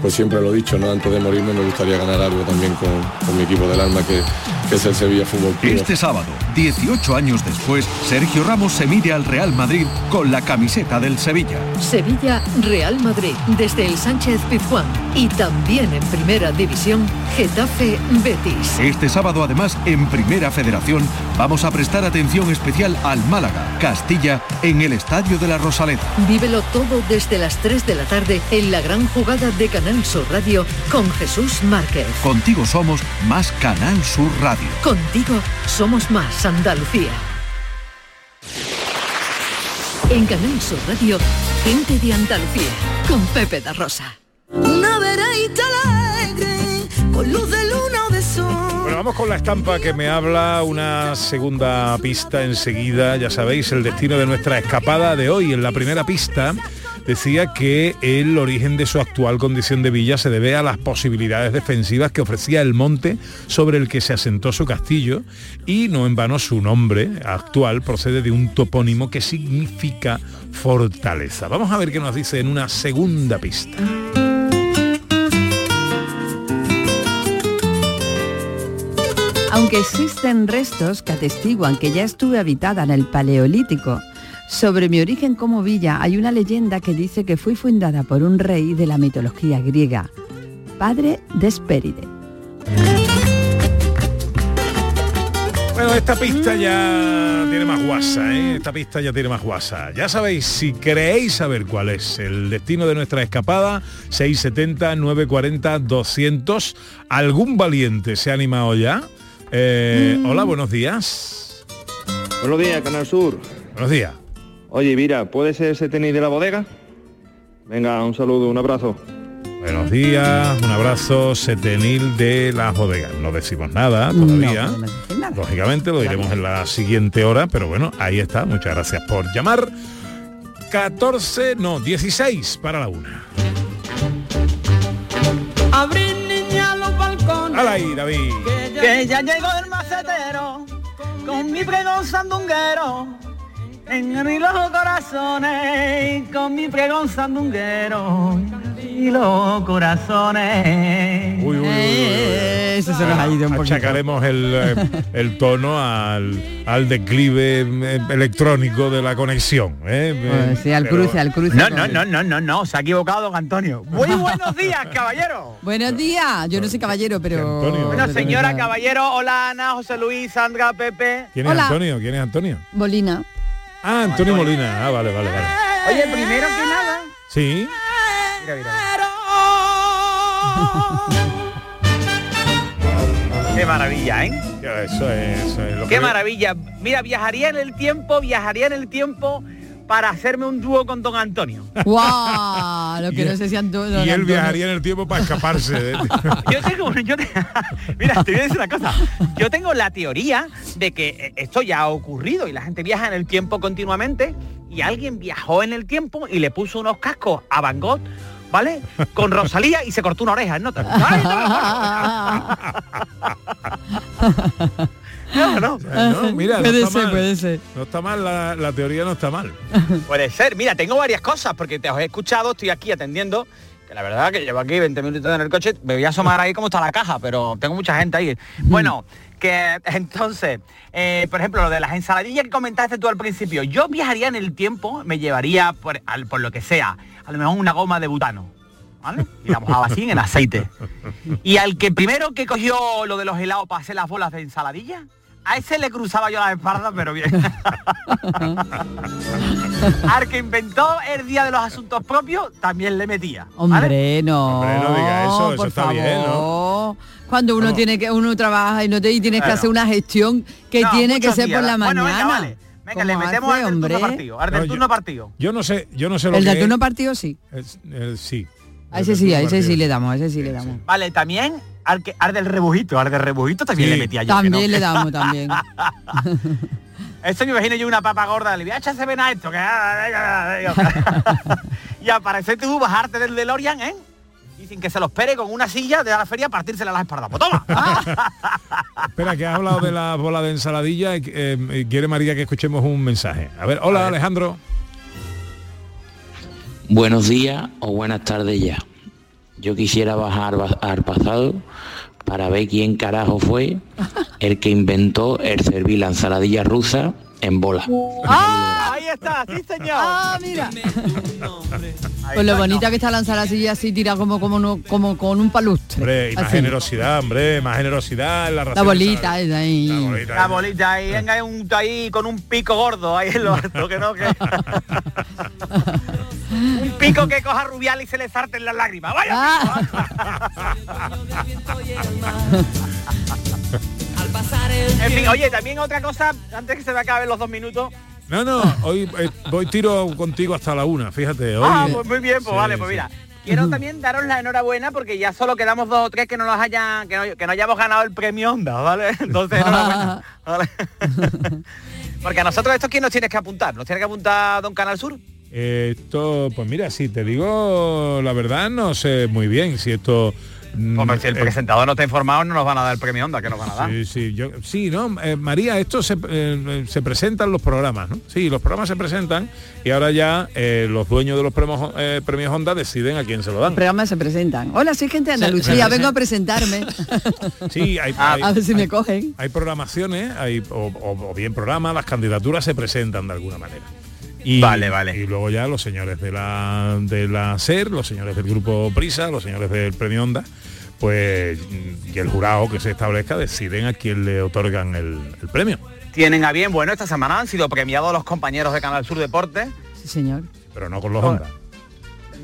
Pues siempre lo he dicho, ¿no? Antes de morirme me gustaría ganar algo también con, con mi equipo del alma, que, que es el Sevilla Fútbol Club. Este sábado, 18 años después, Sergio Ramos se mide al Real Madrid con la camiseta del Sevilla. Sevilla, Real Madrid, desde el Sánchez Pizjuán. Y también en Primera División, Getafe Betis. Este sábado, además, en Primera Federación, vamos a prestar atención especial al Málaga, Castilla, en el Estadio de la Rosaleda. Vívelo todo desde las 3 de la tarde en la gran jugada de Canal Sur Radio con Jesús Márquez. Contigo somos más Canal Sur Radio. Contigo somos más Andalucía. En Canal Sur Radio, gente de Andalucía con Pepe da Rosa. Una veredita alegre, con luz de luna o de sol. Bueno, vamos con la estampa que me habla, una segunda pista enseguida, ya sabéis, el destino de nuestra escapada de hoy. En la primera pista decía que el origen de su actual condición de villa se debe a las posibilidades defensivas que ofrecía el monte sobre el que se asentó su castillo y no en vano su nombre actual procede de un topónimo que significa fortaleza. Vamos a ver qué nos dice en una segunda pista. Aunque existen restos que atestiguan que ya estuve habitada en el Paleolítico, sobre mi origen como villa hay una leyenda que dice que fui fundada por un rey de la mitología griega, padre de Hespéride. Bueno, esta pista ya tiene más guasa, ¿eh? Esta pista ya tiene más guasa. Ya sabéis, si creéis saber cuál es el destino de nuestra escapada, 670, 940, 200, ¿algún valiente se ha animado ya? Eh, Mm. Hola, buenos días. Buenos días, Canal Sur. Buenos días. Oye, mira, ¿puede ser ese tenis de la bodega? Venga, un saludo, un abrazo. Buenos días, un abrazo, Setenil de las bodegas. No decimos nada todavía. Lógicamente lo diremos en la siguiente hora, pero bueno, ahí está. Muchas gracias por llamar. 14, no, 16 para la una. Abrir niña los balcones. ¡Hala ahí, David! Que ya llegó el macetero con mi pregón sandunguero. En los corazones con mi pregón sandunguero y los corazones. Uy, uy, uy, uy, uy. Eso se nos ha ido un poquito. Achacaremos el, eh, el tono al, al declive eh, electrónico de la conexión. ¿eh? Pues sí, al Pero- cruce, al cruce. No, no, no, no, no, no, se ha equivocado don Antonio. Muy [laughs] buenos días, caballero. Buenos días. Yo no soy caballero, pero... Bueno, señora, caballero, hola Ana, José Luis, Sandra, Pepe. ¿Quién es Hola. Antonio? ¿Quién es Antonio? Bolina. Ah, Antonio Molina. Ah, vale, vale, vale. Oye, primero que nada. Sí. Mira, mira. [laughs] Qué maravilla, ¿eh? Eso es, eso es lo Qué que- maravilla. Mira, viajaría en el tiempo, viajaría en el tiempo para hacerme un dúo con don Antonio. ¡Guau! Lo que Y- no sé si Antonio... Y él Antonio- viajaría en el tiempo para escaparse. de- [laughs] Yo tengo, yo te- [laughs] mira, te voy a decir una cosa. Yo tengo la teoría de que eh, esto ya ha ocurrido y la gente viaja en el tiempo continuamente y alguien viajó en el tiempo y le puso unos cascos a Van Gogh, ¿vale? Con Rosalía y se cortó una oreja en nota. [laughs] ¡Ay, no! No, no. No, [laughs] [laughs] mira, no Puede está ser, mal. puede ser. No está mal, la, la teoría no está mal. [laughs] Puede ser. Mira, tengo varias cosas porque te os he escuchado, estoy aquí atendiendo. Que la verdad que llevo aquí 20 minutos en el coche, me voy a asomar ahí cómo está la caja, pero tengo mucha gente ahí. Bueno, que entonces, eh, por ejemplo, lo de las ensaladillas que comentaste tú al principio, yo viajaría en el tiempo, me llevaría por, al- por lo que sea, a lo mejor una goma de butano. ¿Vale? Y la mojaba así en el aceite. Y al que primero que cogió lo de los helados para hacer las bolas de ensaladilla, a ese le cruzaba yo la espalda, pero bien. [laughs] Al que inventó el día de los asuntos propios, también le metía. ¿vale? Hombre, no. Hombre, no diga eso, eso por está favor. bien, ¿no? Cuando uno tiene que uno trabaja y no te y tienes que hacer una gestión que No, tiene que ser días. por la Bueno, mañana. venga, vale. Venga, le ¿Cómo metemos hace, al del turno hombre? partido. Al del No, yo- turno partido. Yo no sé, yo no sé lo El que de es- turno partido sí. es- el- sí. A ese sí, a ese sí le damos, a ese sí le damos. Vale, también al, que, al del rebujito, al del rebujito también Sí. le metía yo. que También no. le damos, también. [laughs] Esto me imagino yo una papa gorda, le voy a echar ven a esto, que [laughs] y aparece tú, bajarte del DeLorean, ¿eh? Y sin que se lo espere con una silla de la feria partírsela a las espaldas. Pues toma. [laughs] Espera, que has hablado de la bola de ensaladilla y eh, quiere María que escuchemos un mensaje. A ver, hola Alejandro. Buenos días o buenas tardes ya. Yo quisiera bajar ba- al pasado para ver quién carajo fue el que inventó el servir la ensaladilla rusa en bola. ¡Ah! Ahí está, sí señor. Ah, mira. Con lo bonita que está lanzar así así tira como como no, como con un palustre. Hombre, y más Así. generosidad, hombre, más generosidad en la La bolita esa ahí. La bolita ahí, venga, un ahí con un pico gordo ahí en lo alto, que no, que. [laughs] un pico que coja rubial y se le sarten las lágrimas. ¡Vaya! Ah. [laughs] [laughs] en fin, oye, también otra cosa, antes que se me acaben los dos minutos. No, no, hoy eh, voy tiro contigo hasta la una, fíjate. Hoy, ah, pues muy bien, pues Sí, vale, pues sí. mira. Quiero también daros la enhorabuena porque ya solo quedamos dos o tres que no nos hayan, que no, que no hayamos ganado el premio Onda, ¿vale? [laughs] Entonces enhorabuena. [laughs] ¿vale? [laughs] porque a nosotros esto quién nos tienes que apuntar, nos tiene que apuntar Don Canal Sur. Esto, pues mira, si te digo la verdad, no sé muy bien si esto... mm, Hombre, si el eh, presentador no está informado, no nos van a dar el premio Onda, que nos van a dar. Sí, sí, yo, sí, no, eh, María, esto se, eh, se presentan los programas, ¿no? Sí, los programas se presentan y ahora ya eh, los dueños de los premios, eh, premios Honda deciden a quién se lo dan. Los programas se presentan. Hola, soy gente de Andalucía, vengo a presentarme. [laughs] Sí, hay, hay- a ver si me hay- cogen. hay programaciones, hay, o, o- o bien programas, las candidaturas se presentan de alguna manera. Y, Vale, vale. Y luego ya los señores de la, de la SER, los señores del grupo Prisa, los señores del Premio Onda, pues y el jurado que se establezca deciden a quién le otorgan el, el premio. Tienen a bien, bueno, esta semana han sido premiados los compañeros de Canal Sur Deportes. Sí, señor. Pero no con los Honda.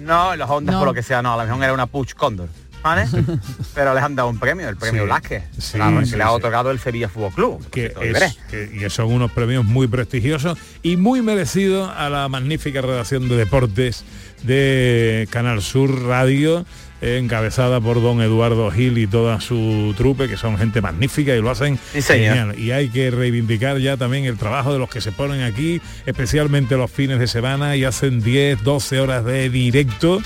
No, los Hondas No. por lo que sea, no, a lo mejor era una Puch Condor. ¿Vale? [laughs] Pero les han dado un premio, el premio Sí. Blasquez. Sí, claro, sí, que le ha otorgado el Sevilla Fútbol Club. que, Lo veré. es, que- y son unos premios muy prestigiosos y muy merecidos a la magnífica redacción de deportes de Canal Sur Radio encabezada por don Eduardo Gil y toda su trupe que son gente magnífica y lo hacen Sí, genial y hay que reivindicar ya también el trabajo de los que se ponen aquí especialmente los fines de semana y hacen 10 12 horas de directo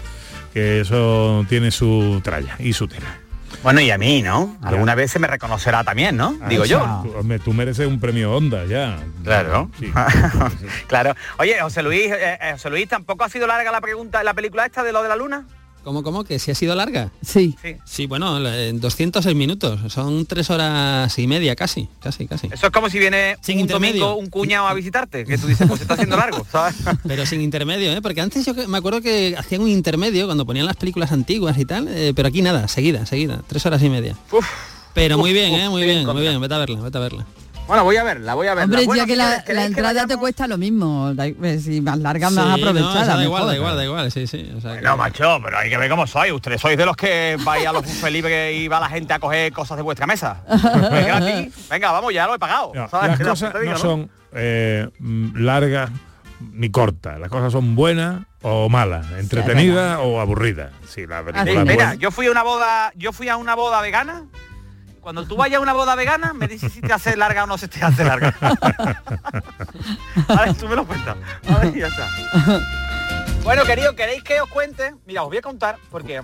que eso tiene su tralla y su tela Bueno, y a mí, ¿no? Alguna vez se me reconocerá también, ¿no? Digo yo. Tú, tú mereces un premio Onda ya Claro. Sí. [laughs] claro. Oye, José Luis, eh, eh, José Luis, ¿tampoco ha sido larga la pregunta, la película esta de lo de la luna? ¿Cómo, cómo? ¿Que si ha sido larga? Sí. Sí, bueno, en 206 minutos. Son tres horas y media casi, casi, casi. Eso es como si viene Sin un intermedio. domingo un cuñado a visitarte, que tú dices, pues está haciendo largo, [laughs] ¿sabes? Pero sin intermedio, ¿eh? Porque antes yo me acuerdo que hacían un intermedio cuando ponían las películas antiguas y tal, eh, pero aquí nada, seguida, seguida, tres horas y media. pero muy uf, bien, uf, ¿eh? Muy bien, muy bien, vete a verla, vete a verla. Bueno, voy a verla, voy a verla. Hombre, Bueno, ya que la, señores, ¿queréis la entrada te cuesta lo mismo. eh, Si más larga, más Sí, no, aprovechada. eso da igual, da igual, da igual, sí, sí. o sea que- No, macho, pero hay que ver cómo sois. Ustedes sois de los que vais a los libres y va la gente a coger cosas de vuestra mesa. [laughs] Venga, vamos, ya lo he pagado. No, ¿sabes? las [laughs] Que cosas digo, no son eh, largas ni cortas, las cosas son buenas o malas, entretenidas o aburridas. Sí, la película mira, buena. yo fui a una boda, yo fui a una boda vegana. Cuando tú vayas a una boda vegana, me dices si te hace larga o no se te hace larga. [laughs] Vale, tú me lo cuentas. Vale, ya está. Bueno, querido, ¿queréis que os cuente? Mira, os voy a contar porque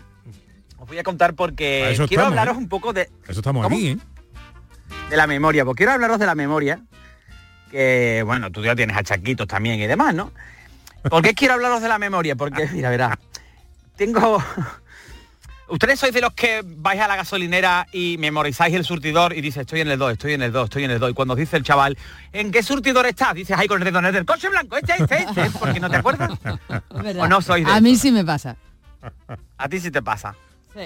os voy a contar porque quiero estamos, hablaros ¿eh? un poco de, Eso estamos ¿Cómo? aquí, ¿eh? de la memoria, porque quiero hablaros de la memoria, que bueno, tú ya tienes achaquitos también y demás, ¿no? ¿Por qué quiero hablaros de la memoria? Porque, mira, verá, tengo... Ustedes sois de los que vais a la gasolinera y memorizáis el surtidor y dices, estoy en el 2, estoy en el 2, estoy en el 2. Y cuando dice el chaval, ¿en qué surtidor estás? Dices, ay, con el dedo en el del coche blanco, este, este, este, porque no te acuerdas. [laughs] ¿O no sois de A mí sí me pasa. A ti sí te pasa.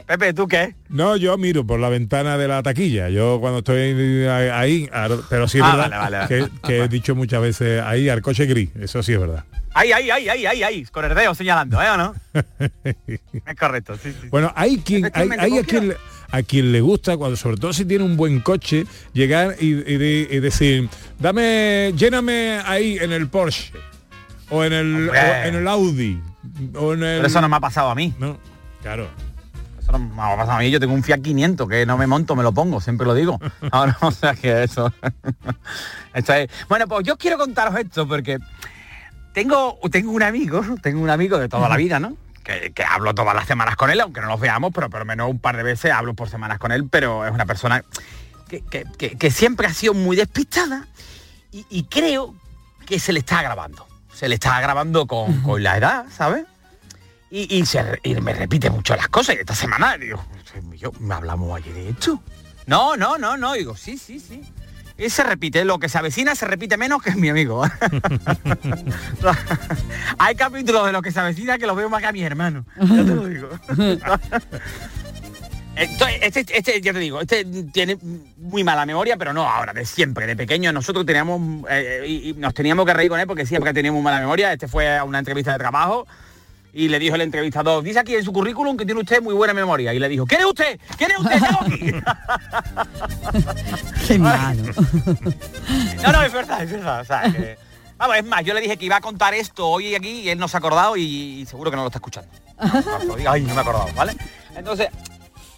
Pepe, ¿tú qué? No, yo miro por la ventana de la taquilla. Yo cuando estoy ahí, pero sí es Ah, verdad vale, vale, vale. Que, que he dicho muchas veces ahí al coche gris. Eso sí es verdad. Ay, ay, ay, ay, ay, ay, con el dedo señalando, ¿eh o no? [laughs] es correcto, sí, sí. Bueno, hay quien, hay, hay a, quien, le- a quien le gusta, cuando sobre todo si tiene un buen coche, llegar y, y de- y decir, dame, lléname ahí en el Porsche, o en el, o en el Audi, o en el... Pero eso no me ha pasado a mí. No, claro. A mí. Yo tengo un Fiat 500 que no me monto, me lo pongo, siempre lo digo. [laughs] Ahora, o sea que eso. [laughs] Esto es- Bueno, pues yo quiero contaros esto porque tengo, tengo un amigo, tengo un amigo de toda la vida, ¿no? Que, que hablo todas las semanas con él, aunque no nos veamos, pero por lo menos un par de veces hablo por semanas con él, pero es una persona que, que- que- que siempre ha sido muy despistada y, y creo que se le está grabando. Se le está grabando con, con la edad, ¿sabes? Y, y se y me repite mucho las cosas. Y esta semana digo, yo, ¿me hablamos ayer de esto? No, no, no, no. Digo, sí, sí, sí. Y se repite, lo que se avecina se repite menos que mi amigo. [laughs] Hay capítulos de lo que se avecina que los veo más que a mi hermano. Ya te lo digo. [laughs] Entonces, este, este, ya te digo, este tiene muy mala memoria, pero no ahora, de siempre, de pequeño. Nosotros teníamos, eh, y, y nos teníamos que reír con él porque siempre teníamos mala memoria. Este fue a una entrevista de trabajo y le dijo el entrevistador, dice aquí en su currículum que tiene usted muy buena memoria. Y le dijo, ¿quién es usted? ¿Quién es usted? [laughs] ¿Qué hago aquí? Qué malo. No, no, es verdad, es verdad. O sea, que- Vamos, es más, yo le dije que iba a contar esto hoy aquí y él no se ha acordado y, y seguro que no lo está escuchando. Ay, no me he acordado, ¿vale? Entonces,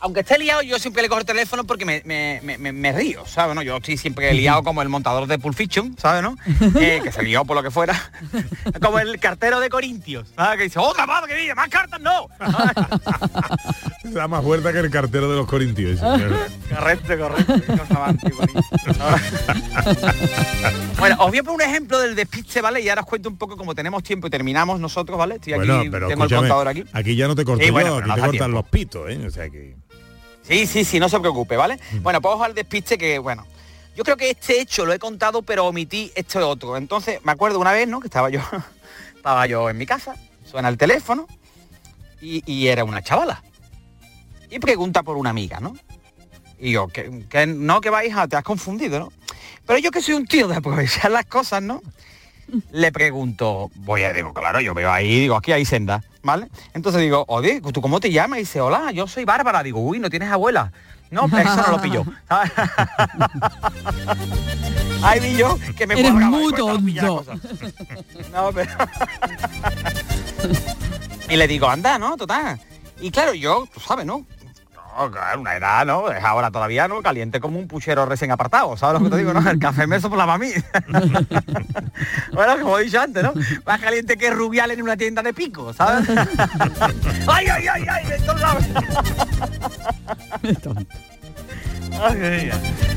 aunque esté liado, yo siempre le cojo el teléfono porque me, me- me- río, ¿sabes? No? Yo estoy siempre liado como el montador de Pulp Fiction, ¿sabes? No? [laughs] Eh, que se lió por lo que fuera. [laughs] como el cartero de Corintios, ¿sabes? Que dice, otra más que dice, más cartas no. [laughs] Da más vuelta que el cartero de los corintios. Correcto, correcto. Bueno, os voy a poner un ejemplo del despiste, ¿vale? Y ahora os cuento un poco como tenemos tiempo y terminamos nosotros, ¿vale? Estoy aquí, Bueno, pero tengo el contador aquí. aquí ya no te corto Sí, bueno, yo, pero aquí no te da cortan tiempo. los pitos, ¿eh? O sea que... Sí, sí, sí, no se preocupe, ¿vale? Bueno, pues ojo al despiste que, bueno, yo creo que este hecho lo he contado, pero omití este otro. Entonces, me acuerdo una vez, ¿no? Que estaba yo, [laughs] estaba yo en mi casa, suena el teléfono y, y era una chavala. y pregunta por una amiga, ¿no? Y yo, que, que no, que va hija, te has confundido, ¿no? Pero yo que soy un tío de aprovechar las cosas, ¿no? Le pregunto, voy a, digo, claro, yo veo ahí, digo, aquí hay senda, ¿vale? Entonces digo, oye, ¿tú cómo te llamas? Y dice, hola, yo soy Bárbara. Digo, uy, ¿no tienes abuela? No, eso no lo pillo. [laughs] Ahí vi yo que me Eres muy pillar tonto. No, pero... [laughs] y le digo, anda, ¿no? Total. Y claro, yo, tú sabes, ¿no? Claro, una edad, ¿no? Es ahora todavía, ¿no? Caliente como un puchero recién apartado, ¿sabes lo que te digo, no? [laughs] El café meso por la [laughs] mami. bueno, como he dicho antes, ¿no? Más caliente que rubial en una tienda de pico, ¿sabes? [laughs] ¡Ay, ay, ay, ay! de todos lados. Ay.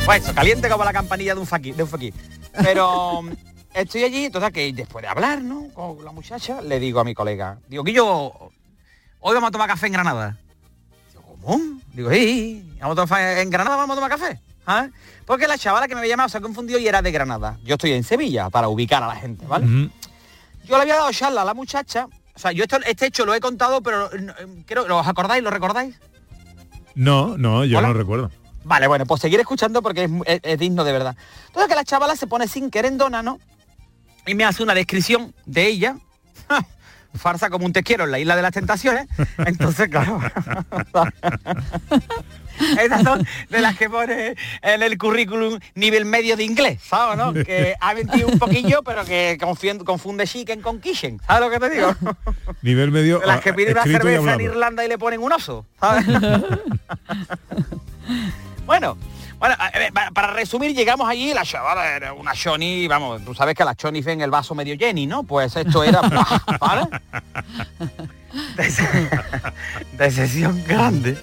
Pues eso, caliente como la campanilla de un faqui, de un faqui. Pero mm, estoy allí, entonces que después de hablar, ¿no? Con la muchacha, le digo a mi colega, digo, que yo hoy vamos a tomar café en Granada. Digo, ¿cómo? Digo, sí, vamos a tomar en Granada, vamos a tomar café. ¿Ah? Porque la chavala que me había llamado se ha confundido y era de Granada. Yo estoy en Sevilla para ubicar a la gente, ¿vale? Yo le había dado charla a la muchacha. O sea, yo esto, este hecho lo he contado, pero eh, creo, ¿lo os acordáis? ¿Lo recordáis? No, no, yo ¿Hola? no recuerdo. Vale, bueno, pues seguir escuchando porque es, es- es digno de verdad. Entonces que la chavala se pone sin querendona, ¿no? Y me hace una descripción de ella. Farsa como un te quiero en la isla de las tentaciones. [laughs] Entonces, claro. [laughs] Esas son de las que pone en el currículum nivel medio de inglés, ¿sabes? no? Que ha mentido un poquillo, pero que confunde, confunde chicken con kitchen. ¿Sabes lo que te digo? Nivel medio. De las que ah, piden una cerveza en. Irlanda y le ponen un oso. ¿sabes? [laughs] bueno, bueno, para resumir, llegamos allí, la chavala era una Shoni, vamos, tú sabes que la Shoni ven el vaso medio Jenny, ¿no? Pues esto era, [laughs] ¿vale? De, [laughs] se- de sesión grande.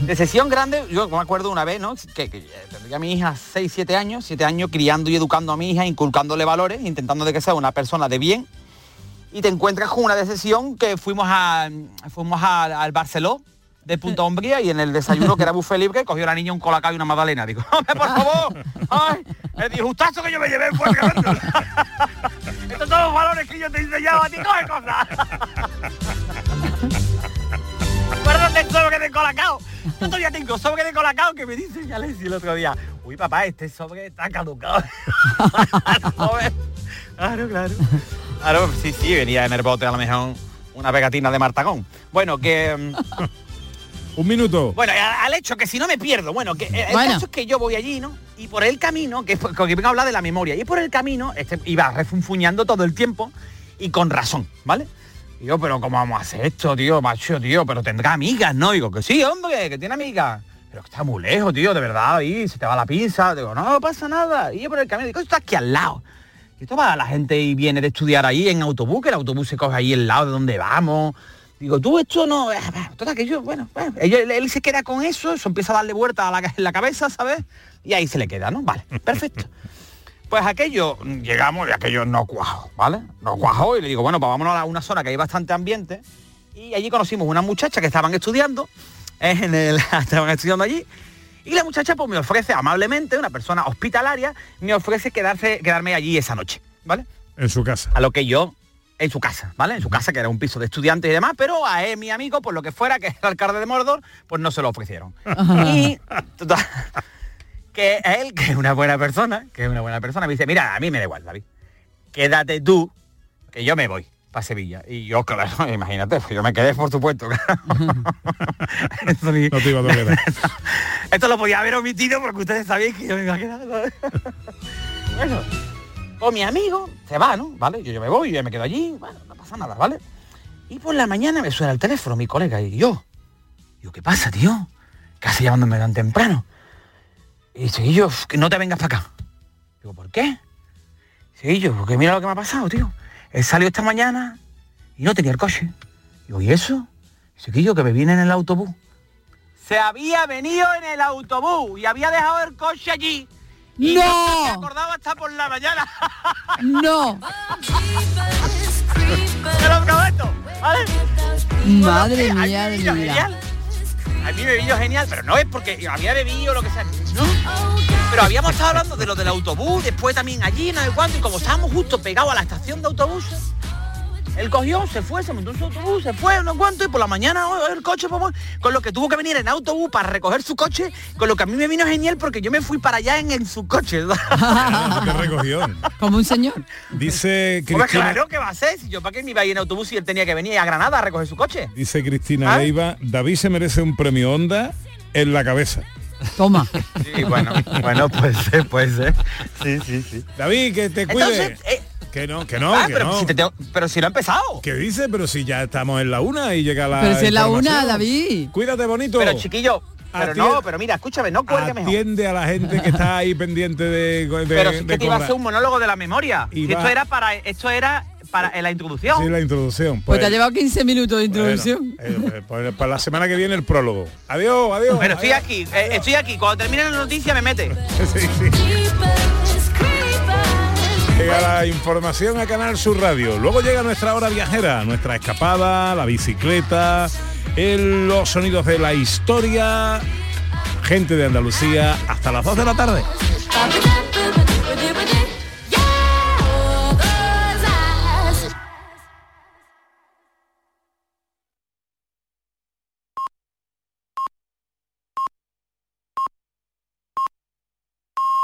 De sesión grande, yo me acuerdo una vez, ¿no? Que, que tendría a mi hija 6, 7 años, 7 años criando y educando a mi hija, inculcándole valores, intentando de que sea una persona de bien. Y te encuentras con una de sesión que fuimos a fuimos a- al Barceló de Punta Umbría y en el desayuno que era buffet libre cogió la niña un colacao y una magdalena. Digo, hombre, por favor, ay, el disgustazo que yo me llevé fue. [laughs] Estos son los valores que yo te he enseñado a ti, coge cosas. Acuérdate del sobre de colacao. Yo todavía tengo sobre de colacao que me dice ya le el otro día. Uy, papá, este sobre está caducado. [laughs] claro, claro. Claro, sí, sí, venía en el bote a lo mejor una pegatina de Martagón. Bueno, que... Un minuto. Bueno, al hecho que si no me pierdo, bueno, que eh, el Bueno. caso es que yo voy allí, ¿no? Y por el camino, que, es por- que vengo a hablar de la memoria, y por el camino este, iba refunfuñando todo el tiempo y con razón, ¿vale? Y yo, pero ¿cómo vamos a hacer esto, tío, macho, tío? Pero tendrá amigas, ¿no? Digo, que sí, hombre, que tiene amigas. Pero que está muy lejos, tío, de verdad, ahí se te va la pinza. Digo, no, no pasa nada. Y yo por el camino, digo, esto está aquí al lado. Y esto va la gente y viene de estudiar ahí en autobús, que el autobús se coge ahí al lado de donde vamos. Digo, tú esto no... Total, que yo, bueno, bueno, él, él se queda con eso, eso empieza a darle vuelta a la, en la cabeza, ¿sabes? Y ahí se le queda, ¿no? Vale, perfecto. [laughs] Pues aquello, llegamos y aquello no cuajo, ¿vale? No cuajo y le digo, bueno, pues vámonos a una zona que hay bastante ambiente. Y allí conocimos una muchacha que estaban estudiando, eh, en el, [laughs] estaban estudiando allí. Y la muchacha pues me ofrece amablemente, una persona hospitalaria, me ofrece quedarse, quedarme allí esa noche, ¿vale? En su casa. A lo que yo, en su casa, ¿vale? En su casa, que era un piso de estudiantes y demás, pero a él, mi amigo, por lo que fuera, que es el alcalde de Mordor, pues no se lo ofrecieron. y total, que él, que es una buena persona, que es una buena persona, me dice, mira, a mí me da igual, David. Quédate tú, que yo me voy para Sevilla. Y yo, claro, [laughs] imagínate, pues yo me quedé, por supuesto. [laughs] Esto, ni- No te iba a doler. [laughs] esto lo podía haber omitido porque ustedes sabían que yo me iba a quedar. bueno, pues mi amigo se va, ¿no? ¿Vale? Yo, yo me voy, yo me quedo allí, bueno, no pasa nada, ¿vale? Y por la mañana me suena el teléfono, mi colega, y yo. Digo, ¿qué pasa, tío? ¿Qué hace llamándome tan temprano? Y dice, yo, que no te vengas para acá. Digo, ¿por qué? Sí, yo, porque mira lo que me ha pasado, tío. Él salió esta mañana y no tenía el coche. Digo, ¿y eso? Yo, que me viene en el autobús. Se había venido en el autobús y había dejado el coche allí. Y ¡No! no se acordaba hasta por la mañana. [laughs] No. Te lo prometo, ¿vale? Madre mí mía me de mi vida. genial. A mí me vino genial, pero no es porque había bebido o lo que sea. No. Pero habíamos estado hablando de lo del autobús, después también allí, no sé cuánto, y como estábamos justo pegados a la estación de autobuses, Él cogió, se fue, se montó en su autobús, se fue, no cuánto, y por la mañana oh, el coche, pues, con lo que tuvo que venir en autobús para recoger su coche, con lo que a mí me vino genial porque yo me fui para allá en, en su coche. [laughs] ¿Qué recogió? Como un señor. Dice Pues Cristina, claro, ¿qué va a hacer? Si yo para qué me iba a ir en autobús si él tenía que venir a Granada a recoger su coche. dice Cristina ¿Ah? Leiva, David se merece un premio Onda en la cabeza. Toma. Sí, bueno, bueno, puede ser, puede ser. Sí, sí, sí. David, que te cuide. Entonces, eh, que no, que no, ah, que pero, no. si te tengo- pero si lo ha empezado. ¿Qué dice? Pero si ya estamos en la una y llega la Pero si es la una. David. Cuídate bonito. Pero chiquillo, pero Atiende- no, pero mira, escúchame, no cuelgue mejor. Atiende a la gente que está ahí pendiente de, de- Pero sí de que te iba a hacer un monólogo de la memoria. Y esto va- era para esto era para en la introducción. Sí, la introducción. Pues te ha llevado 15 minutos de introducción. Bueno, eh, pues para la semana que viene el prólogo. Adiós, adiós. Pero estoy adiós. aquí, eh, estoy aquí. Cuando termine la noticia me mete. [laughs] Sí, sí. Llega la información a Canal Sur Radio. Luego llega nuestra hora viajera, nuestra escapada, la bicicleta, el- los sonidos de la historia, gente de Andalucía, hasta las 2 de la tarde.